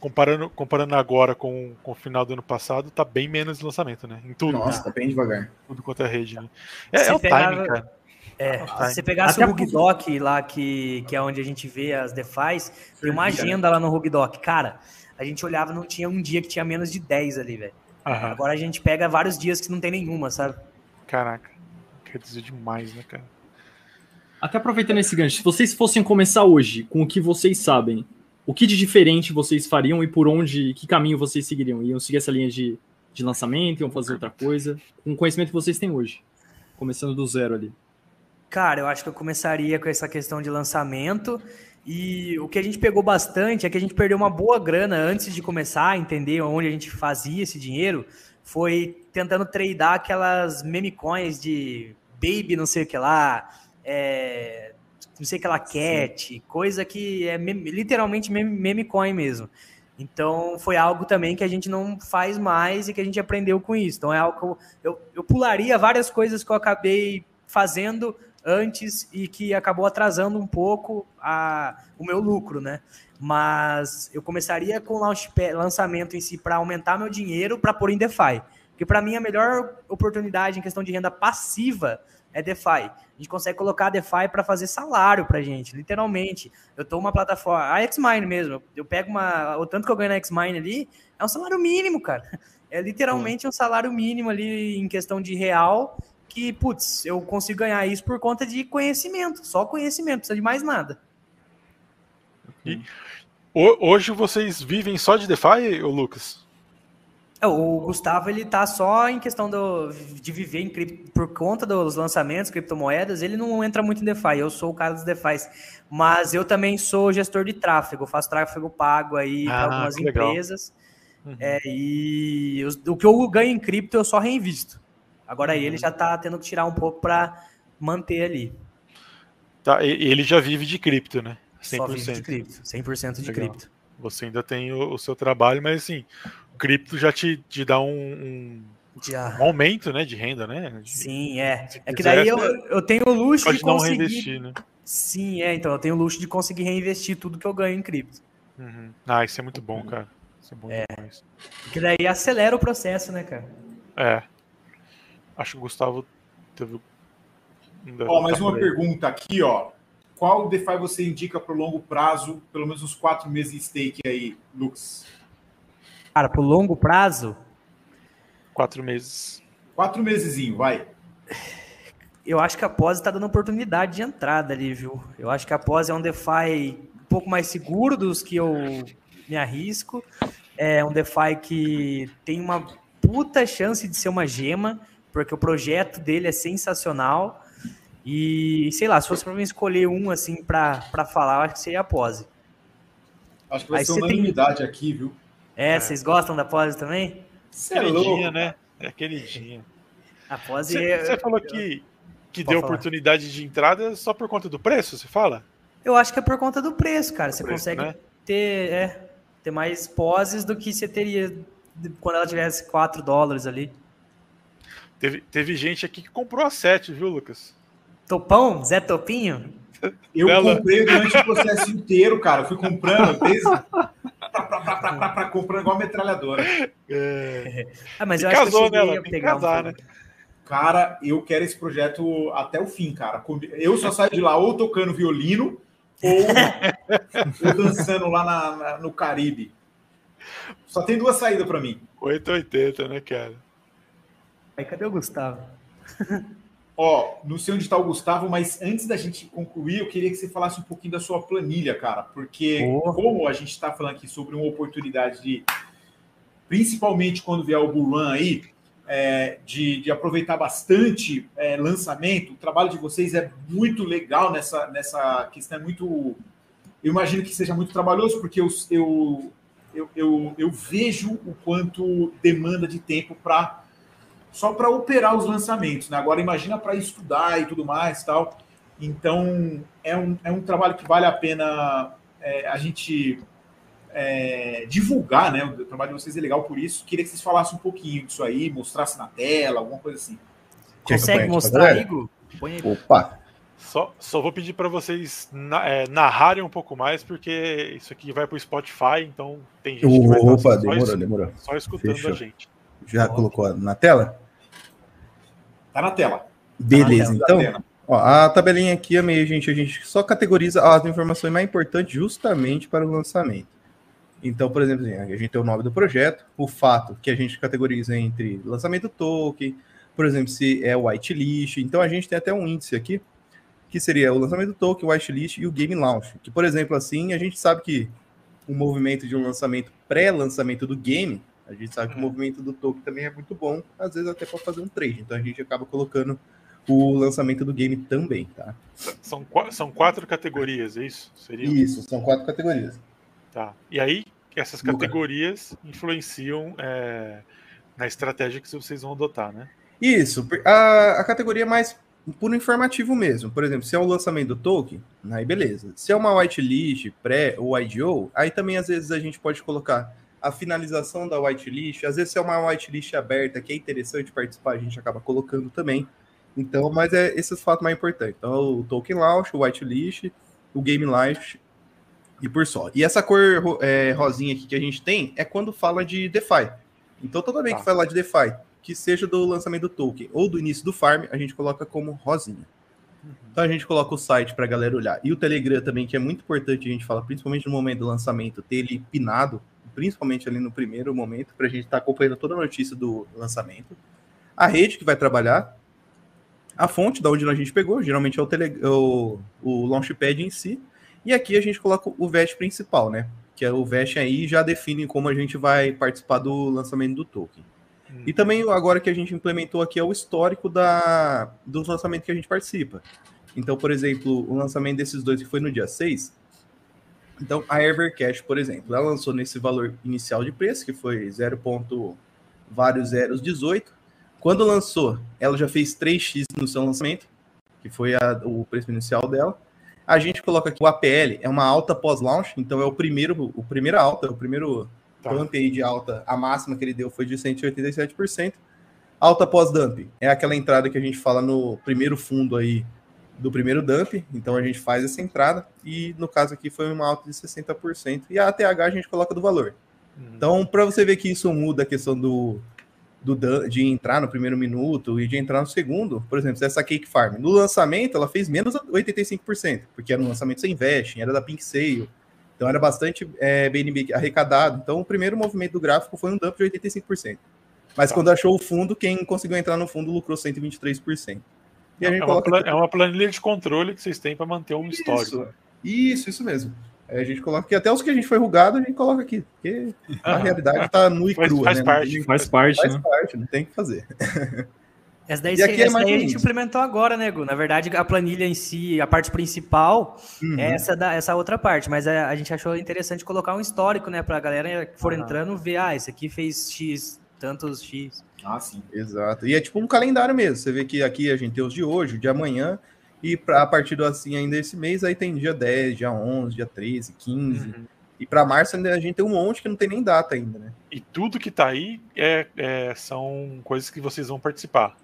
Comparando, comparando agora com, com o final do ano passado, tá bem menos de lançamento, né? Em tudo. Nossa, né? tá bem devagar. Tudo quanto é rede. Né? É, é o timing, cara. É, se você pegasse Até o Rugdoc lá, que, que é onde a gente vê as DeFis, tem uma agenda lá no Rugdoc. Cara, a gente olhava, não tinha um dia que tinha menos de 10 ali, velho. Agora a gente pega vários dias que não tem nenhuma, sabe? Caraca, quer dizer demais, né, cara? Até aproveitando esse gancho, se vocês fossem começar hoje com o que vocês sabem, o que de diferente vocês fariam e por onde, que caminho vocês seguiriam? Iam seguir essa linha de, de lançamento, iam fazer outra coisa? Com o conhecimento que vocês têm hoje, começando do zero ali. Cara, eu acho que eu começaria com essa questão de lançamento. E o que a gente pegou bastante é que a gente perdeu uma boa grana antes de começar a entender onde a gente fazia esse dinheiro. Foi tentando tradear aquelas meme coins de baby, não sei o que lá, é, não sei o que lá, cat, Sim. coisa que é meme, literalmente meme, meme coin mesmo. Então foi algo também que a gente não faz mais e que a gente aprendeu com isso. Então é algo que eu, eu, eu pularia várias coisas que eu acabei fazendo antes e que acabou atrasando um pouco a, o meu lucro, né? Mas eu começaria com o lançamento em si para aumentar meu dinheiro para pôr em DeFi. Porque para mim a melhor oportunidade em questão de renda passiva é DeFi. A gente consegue colocar DeFi para fazer salário para gente, literalmente. Eu tô uma plataforma, a Xmine mesmo, eu pego uma, o tanto que eu ganho na Xmine ali, é um salário mínimo, cara. (laughs) É literalmente um salário mínimo ali em questão de real que, putz, eu consigo ganhar isso por conta de conhecimento, só conhecimento, não precisa de mais nada. E hoje vocês vivem só de DeFi, Lucas? É, o Gustavo ele tá só em questão do, de viver em cripto, por conta dos lançamentos, criptomoedas, ele não entra muito em DeFi. Eu sou o cara dos DeFi, mas eu também sou gestor de tráfego, faço tráfego pago aí ah, para algumas empresas. Uhum. É, e o que eu ganho em cripto eu só reinvisto. Agora uhum. ele já está tendo que tirar um pouco para manter ali. Tá, ele já vive de cripto, né? 100%. Só vive de cripto, 100% de Legal. cripto. Você ainda tem o, o, seu trabalho, mas assim, cripto já te, te dá um, um, um, aumento né, de renda, né? De, Sim, é. É que daí eu, eu tenho o luxo de conseguir... não reinvestir, né? Sim, é. Então eu tenho o luxo de conseguir reinvestir tudo que eu ganho em cripto. Uhum. Ah, isso é muito bom, cara. Isso é bom é. demais. Porque daí acelera o processo, né, cara? É. Acho que o Gustavo teve. Ó, mais uma pergunta aqui, ó. Qual DeFi você indica para o longo prazo, pelo menos uns quatro meses de stake aí, Lux? Cara, para o longo prazo? Quatro meses. Quatro mesezinho, vai. Eu acho que a Pose está dando oportunidade de entrada ali, viu? Eu acho que a Pose é um DeFi um pouco mais seguro dos que eu me arrisco. É um DeFi que tem uma puta chance de ser uma gema porque o projeto dele é sensacional. E, sei lá, se fosse para mim escolher um, assim, para falar, acho que seria a Pose. Acho que vai Aí ser unanimidade tem... aqui, viu? É, é, vocês gostam da Pose também? Você é louco. né? É queridinha. A Pose... Você, é... você falou que, que deu falar. oportunidade de entrada só por conta do preço, você fala? Eu acho que é por conta do preço, cara. Você preço, consegue né? ter, é, ter mais poses do que você teria quando ela tivesse 4 dólares ali. Teve, teve gente aqui que comprou a 7, viu, Lucas? Topão? Zé Topinho? (laughs) Eu Bela. comprei durante o processo inteiro, cara. Eu fui comprando desde. Pra, comprando igual metralhadora. É. (laughs) Ah, mas eu acho casou, que eu né? pegar casar, um né? Cara, eu quero esse projeto até o fim, cara. Eu só saio de lá ou tocando violino ou, (laughs) ou dançando lá na, na, no Caribe. Só tem duas saídas para mim. 880, né, cara? Aí cadê o Gustavo? (laughs) Ó, não sei onde está o Gustavo, mas antes da gente concluir, eu queria que você falasse um pouquinho da sua planilha, cara, porque oh. como a gente está falando aqui sobre uma oportunidade de, principalmente quando vier o Bulan aí, é, de, de, aproveitar bastante é, lançamento, o trabalho de vocês é muito legal nessa, nessa questão, é muito. Eu imagino que seja muito trabalhoso, porque eu, eu, eu, eu, eu vejo o quanto demanda de tempo para só para operar os lançamentos. Né? Agora imagina para estudar e tudo mais tal. Então é um, é um trabalho que vale a pena é, a gente é, divulgar, né? O trabalho de vocês é legal por isso. Queria que vocês falassem um pouquinho disso aí, mostrasse na tela, alguma coisa assim. Consegue mostrar, Igor? Opa! Só, só vou pedir para vocês na, é, narrarem um pouco mais, porque isso aqui vai para o Spotify, então tem gente que vai Opa, demorou, só, demorou. só escutando Fechou. a gente. Já colocou na tela? Tá na tela. Beleza, tá na tela, então. Ó, a tabelinha aqui, meio, gente, a gente só categoriza as informações mais importantes justamente para o lançamento. Então, por exemplo, assim, a gente tem o nome do projeto, o fato que a gente categoriza entre lançamento token, por exemplo, se é whitelist. Então, a gente tem até um índice aqui, que seria o lançamento token, o whitelist e o game launch. Que, por exemplo, assim, a gente sabe que um movimento de um lançamento pré-lançamento do game, a gente sabe que o movimento do token também é muito bom, às vezes até para fazer um trade. Então a gente acaba colocando o lançamento do game também, tá? São, são quatro categorias, é isso? Seria? Isso, são quatro categorias. Tá. E aí, essas categorias influenciam é, na estratégia que vocês vão adotar, né? Isso. A, a categoria é mais por informativo mesmo. Por exemplo, se é o lançamento do token, aí beleza. Se é uma whitelist, pré ou IDO, aí também às vezes a gente pode colocar a finalização da whitelist. Às vezes se é uma whitelist aberta que é interessante participar, a gente acaba colocando também. Então, mas é esses fatos mais importantes. Então, o token launch, o whitelist, o game launch e por só. E essa cor é, rosinha aqui que a gente tem é quando fala de DeFi. Então, toda vez tá. que fala de DeFi, que seja do lançamento do token ou do início do farm, a gente coloca como rosinha. Uhum. Então a gente coloca o site para a galera olhar. E o Telegram também, que é muito importante, a gente fala, principalmente no momento do lançamento, ter ele pinado, principalmente ali no primeiro momento, para a gente estar tá acompanhando toda a notícia do lançamento. A rede que vai trabalhar, a fonte da onde a gente pegou, geralmente é o, tele, o, o Launchpad em si, e aqui a gente coloca o VEST principal, né? Que é o VEST aí já define como a gente vai participar do lançamento do token. E também agora que a gente implementou aqui é o histórico da, dos lançamentos que a gente participa. Então, por exemplo, o lançamento desses dois que foi no dia 6. Então, a Evercash, por exemplo, ela lançou nesse valor inicial de preço, que foi 0. vários zeros 18. Quando lançou, ela já fez 3x no seu lançamento, que foi a, o preço inicial dela. A gente coloca aqui o APL, é uma alta pós-launch, então é o primeiro, o primeiro alta, o primeiro Tá. Dump aí de alta, a máxima que ele deu foi de 187%. Alta pós-dump é aquela entrada que a gente fala no primeiro fundo aí do primeiro dump, então a gente faz essa entrada e no caso aqui foi uma alta de 60% e a ATH a gente coloca do valor. Uhum. Então, para você ver que isso muda a questão do, do de entrar no primeiro minuto e de entrar no segundo, por exemplo, essa Cake Farm, no lançamento ela fez menos 85%, porque era um lançamento sem vesting, era da Pink Sale, então era bastante é, BNB arrecadado. Então o primeiro movimento do gráfico foi um dump de 85%. Mas tá. quando achou o fundo, quem conseguiu entrar no fundo lucrou 123%. E a gente é, coloca... uma, é uma planilha de controle que vocês têm para manter um isso, histórico. Isso, isso mesmo. a gente coloca aqui, até os que a gente foi rugado, a gente coloca aqui. Porque a realidade está nua e crua. Faz, né? parte. Faz parte, faz né? parte, não tem o que fazer. (laughs) Essa daí, essa é daí a gente implementou agora, né, Gu? Na verdade, a planilha em si, a parte principal, uhum. é essa, da, essa outra parte. Mas a, é, a, gente achou interessante colocar um histórico, né, pra galera que for uhum. entrando ver, ah, esse aqui fez X, tantos X. Ah, sim. Exato. E é tipo um calendário mesmo. Você vê que aqui a gente tem os de hoje, o de amanhã, e pra, a partir do assim ainda esse mês, aí tem dia 10, dia 11, dia 13, 15. Uhum. E para março a gente tem um monte que não tem nem data ainda, né? E tudo que tá aí é, é, são coisas que vocês vão participar.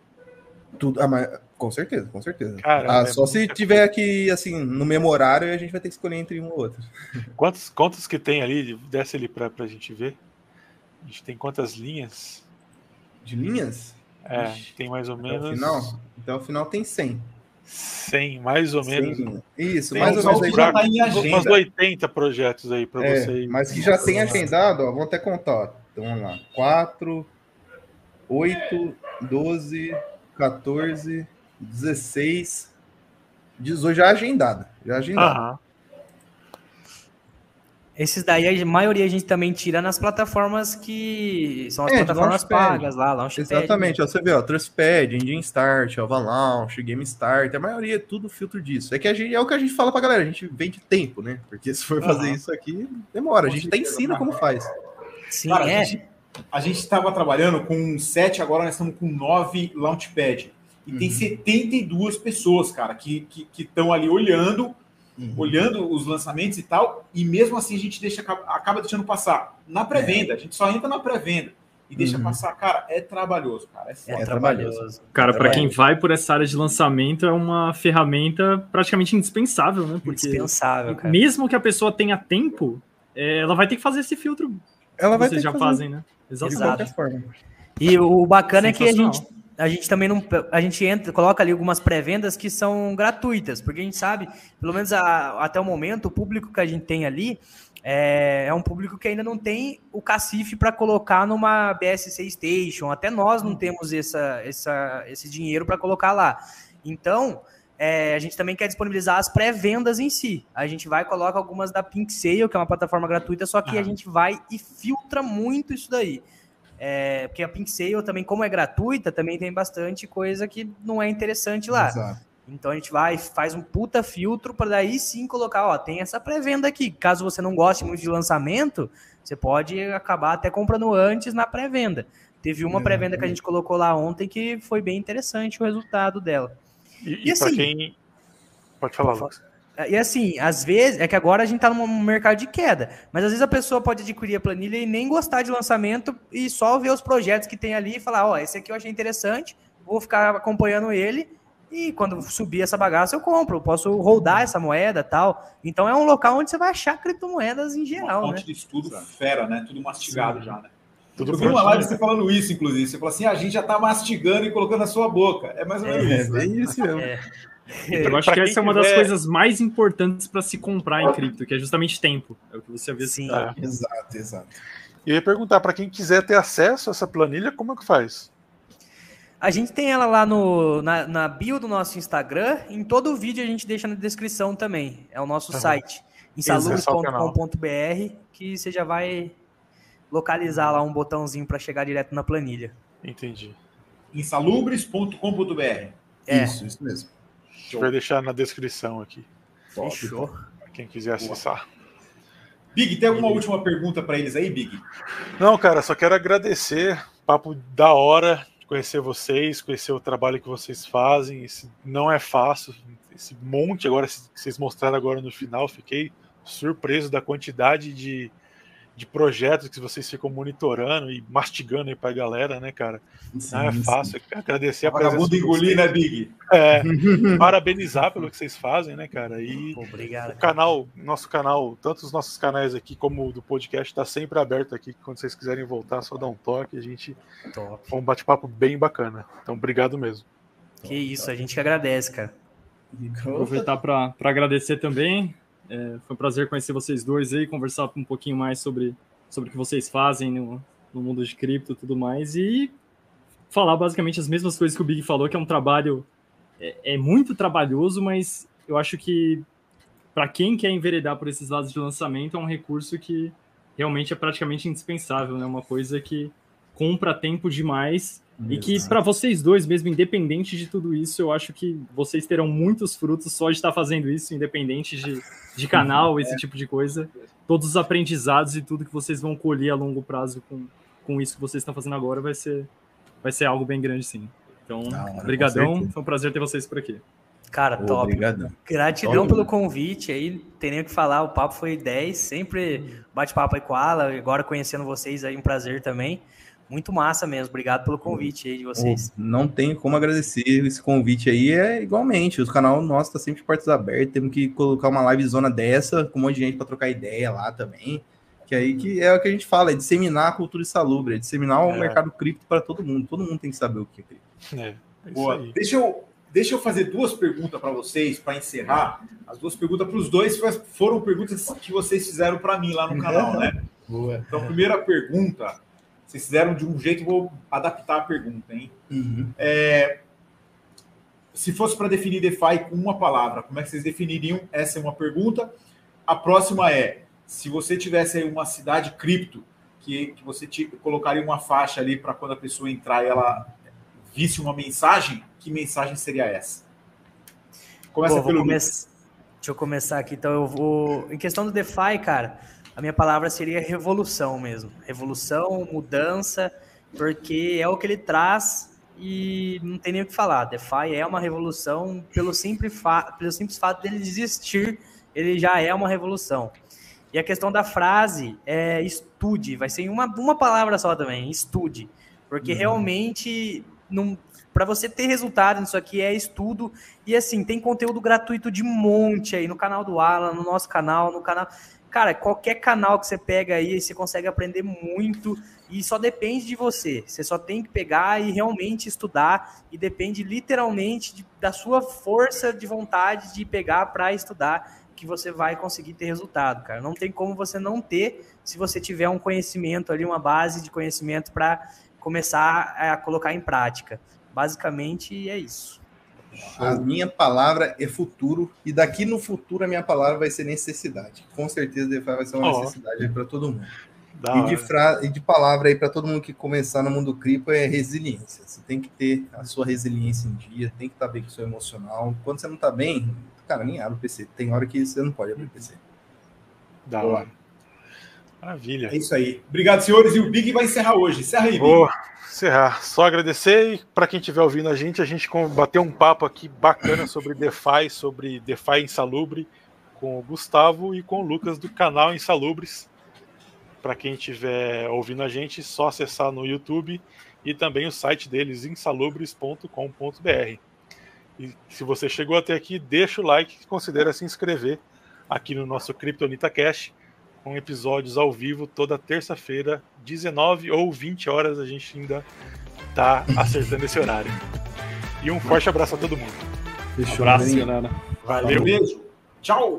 Tudo, ah, mas, com certeza, com certeza. Cara, ah, é só se tiver aqui, assim, no mesmo horário, a gente vai ter que escolher entre um ou outro. (laughs) Quantos, quantos que tem ali? Desce ali pra, pra gente ver. A gente tem quantas linhas? De linhas? É, Ixi, tem mais ou menos. O final? Então, o final tem 100. 100, mais ou 100. menos. Isso, tem mais ou menos. Já tá em agenda. Umas 80 projetos aí para é, vocês. Mas que já tem agendado, ó, vamos até contar. Então, vamos lá. 4, 8, 12, 14, 16, 18 já agendada. Já agendada. Aham. Esses daí, a maioria a gente também tira nas plataformas que são as é, plataformas pagas lá, Launchpad. Exatamente, ó, você vê, ó, Trustpad, Engine Start, Avalanche, Game Start, a maioria é tudo filtro disso. É que a gente, é o que a gente fala pra galera, a gente vende tempo, né? Porque se for fazer uhum. isso aqui, demora. A gente até ensina como faz. Sim, Cara, é. A gente, estava trabalhando com sete, agora nós estamos com nove Launchpad. E uhum. tem 72 pessoas, cara, que estão que, ali olhando, uhum. olhando os lançamentos e tal, e mesmo assim a gente deixa, acaba deixando passar. Na pré-venda, é. a gente só entra na pré-venda e deixa uhum. passar. Cara, é trabalhoso, cara. É, é trabalhoso. Cara, é para quem vai por essa área de lançamento, é uma ferramenta praticamente indispensável, né? Porque indispensável, cara. Mesmo que a pessoa tenha tempo, é, ela vai ter que fazer esse filtro. Ela vai vocês já fazer. fazem, né? Exatamente. Exato. E o bacana é que a gente a gente também não a gente entra, coloca ali algumas pré-vendas que são gratuitas, porque a gente sabe, pelo menos a, até o momento, o público que a gente tem ali é, é um público que ainda não tem o cacife para colocar numa BSC Station. Até nós não temos essa, essa, esse dinheiro para colocar lá. Então, é, a gente também quer disponibilizar as pré-vendas em si. A gente vai coloca algumas da Pink Sale, que é uma plataforma gratuita, só que a gente vai e filtra muito isso daí. É, porque a Pink Sale também, como é gratuita, também tem bastante coisa que não é interessante lá. Exato. Então a gente vai, faz um puta filtro para daí sim colocar, ó, tem essa pré-venda aqui. Caso você não goste muito de lançamento, você pode acabar até comprando antes na pré-venda. Teve uma pré-venda que a gente colocou lá ontem que foi bem interessante o resultado dela. E, e, e assim, quem. Pode falar, Lucas. E assim, às vezes, é que agora a gente tá num mercado de queda, mas às vezes a pessoa pode adquirir a planilha e nem gostar de lançamento e só ver os projetos que tem ali e falar: Ó, oh, esse aqui eu achei interessante, vou ficar acompanhando ele e quando subir essa bagaça eu compro, eu posso rodar essa moeda tal. Então é um local onde você vai achar criptomoedas em geral. Uma fonte né? de estudo fera, né? Tudo mastigado Sim. já, né? Tudo eu vi uma live você falando isso, inclusive. Você falou assim: ah, a gente já está mastigando e colocando na sua boca. É mais ou menos é, isso. É né? isso mesmo. É. Eu acho que essa é uma das coisas mais importantes para se comprar em cripto, que é justamente tempo. É o que você havia Sim, é. Exato, exato. E eu ia perguntar para quem quiser ter acesso a essa planilha, como é que faz? A gente tem ela lá no, na, na bio do nosso Instagram. Em todo o vídeo a gente deixa na descrição também. É o nosso uhum. site, insalubres.com.br, que você já vai localizar lá um botãozinho para chegar direto na planilha. Entendi. Insalubres.com.br. É. Isso, isso mesmo. A gente vai deixar na descrição aqui. Fechou. Para quem quiser acessar. Big, tem alguma última pergunta para eles aí, Big? Não, cara, só quero agradecer. Papo da hora conhecer vocês, conhecer o trabalho que vocês fazem. Esse não é fácil. Esse monte agora que vocês mostraram agora no final, fiquei surpreso da quantidade de de projetos que vocês ficam monitorando e mastigando aí pra galera, né, cara? Sim, Não é fácil. Sim. Agradecer a presença. de engolir, né, Big? É, (laughs) parabenizar pelo que vocês fazem, né, cara? E Obrigado. O canal, nosso canal, tanto os nossos canais aqui como o do podcast, está sempre aberto aqui. Quando vocês quiserem voltar, só dá um toque. A gente Top. foi um bate-papo bem bacana. Então, obrigado mesmo. Que isso, a gente que agradece, cara. Vou aproveitar para agradecer também é, foi um prazer conhecer vocês dois aí, conversar um pouquinho mais sobre, sobre o que vocês fazem no, no mundo de cripto e tudo mais. E falar basicamente as mesmas coisas que o Big falou, que é um trabalho. É, é muito trabalhoso, mas eu acho que para quem quer enveredar por esses lados de lançamento, é um recurso que realmente é praticamente indispensável, né? Uma coisa que compra tempo demais e que para vocês dois, mesmo independente de tudo isso, eu acho que vocês terão muitos frutos só de estar fazendo isso, independente de, de canal, (laughs) esse tipo de coisa. Todos os aprendizados e tudo que vocês vão colher a longo prazo com, com isso que vocês estão fazendo agora vai ser, vai ser algo bem grande, sim. Então, obrigadão, foi um prazer ter vocês por aqui. Cara, top. Obrigadão. Gratidão top. pelo convite aí, tem nem o que falar, o papo foi 10, sempre bate-papo aí com a Ala, agora conhecendo vocês aí, um prazer também muito massa mesmo. Obrigado pelo convite aí de vocês. Não tenho como agradecer esse convite aí, é igualmente. O canal nosso está sempre de portas abertas. Temos que colocar uma live zona dessa, com um monte de gente para trocar ideia lá também. Que aí que é o que a gente fala, é disseminar a cultura insalubre, é disseminar o é. mercado cripto para todo mundo. Todo mundo tem que saber o que é cripto. É, é Boa. Deixa eu, deixa eu fazer duas perguntas para vocês, para encerrar. As duas perguntas para os dois foram perguntas que vocês fizeram para mim lá no canal, né? Boa. Então, primeira pergunta vocês fizeram de um jeito, vou adaptar a pergunta, hein? Uhum. É, se fosse para definir DeFi com uma palavra, como é que vocês definiriam? Essa é uma pergunta. A próxima é: se você tivesse aí uma cidade cripto, que, que você te, colocaria uma faixa ali para quando a pessoa entrar e ela visse uma mensagem, que mensagem seria essa? Começa Pô, pelo. Come... Deixa eu começar aqui. Então, eu vou. Em questão do DeFi, cara a minha palavra seria revolução mesmo. Revolução, mudança, porque é o que ele traz e não tem nem o que falar. DeFi é uma revolução pelo simples, pelo simples fato dele existir, ele já é uma revolução. E a questão da frase é estude, vai ser uma, uma palavra só também, estude. Porque uhum. realmente, para você ter resultado nisso aqui é estudo. E assim, tem conteúdo gratuito de monte aí no canal do Alan, no nosso canal, no canal. Cara, qualquer canal que você pega aí, você consegue aprender muito e só depende de você. Você só tem que pegar e realmente estudar e depende literalmente de, da sua força de vontade de pegar para estudar que você vai conseguir ter resultado, cara. Não tem como você não ter se você tiver um conhecimento ali, uma base de conhecimento para começar a colocar em prática. Basicamente é isso. A minha palavra é futuro, e daqui no futuro a minha palavra vai ser necessidade. Com certeza DeFi vai ser uma oh. necessidade para todo mundo. e de, fra... e de palavra aí para todo mundo que começar no mundo cripto é resiliência. Você tem que ter a sua resiliência em dia, tem que estar tá bem com o seu emocional. Quando você não está bem, cara, nem abre o PC. Tem hora que você não pode abrir o PC. Da hora. Maravilha. É isso aí. Obrigado, senhores. E o Big vai encerrar hoje. Encerra aí, Boa. Big. Encerrar. Só agradecer e para quem estiver ouvindo a gente, a gente bateu um papo aqui bacana sobre DeFi, sobre DeFi Insalubre, com o Gustavo e com o Lucas do canal Insalubres. Para quem estiver ouvindo a gente, só acessar no YouTube e também o site deles, insalubres.com.br. E se você chegou até aqui, deixa o like considere se inscrever aqui no nosso Kryptonita Cash com episódios ao vivo toda terça-feira, 19 ou 20 horas. A gente ainda tá acertando esse horário. E um forte abraço a todo mundo. Fechou. Um abraço, galera. Valeu. Um beijo. Tchau.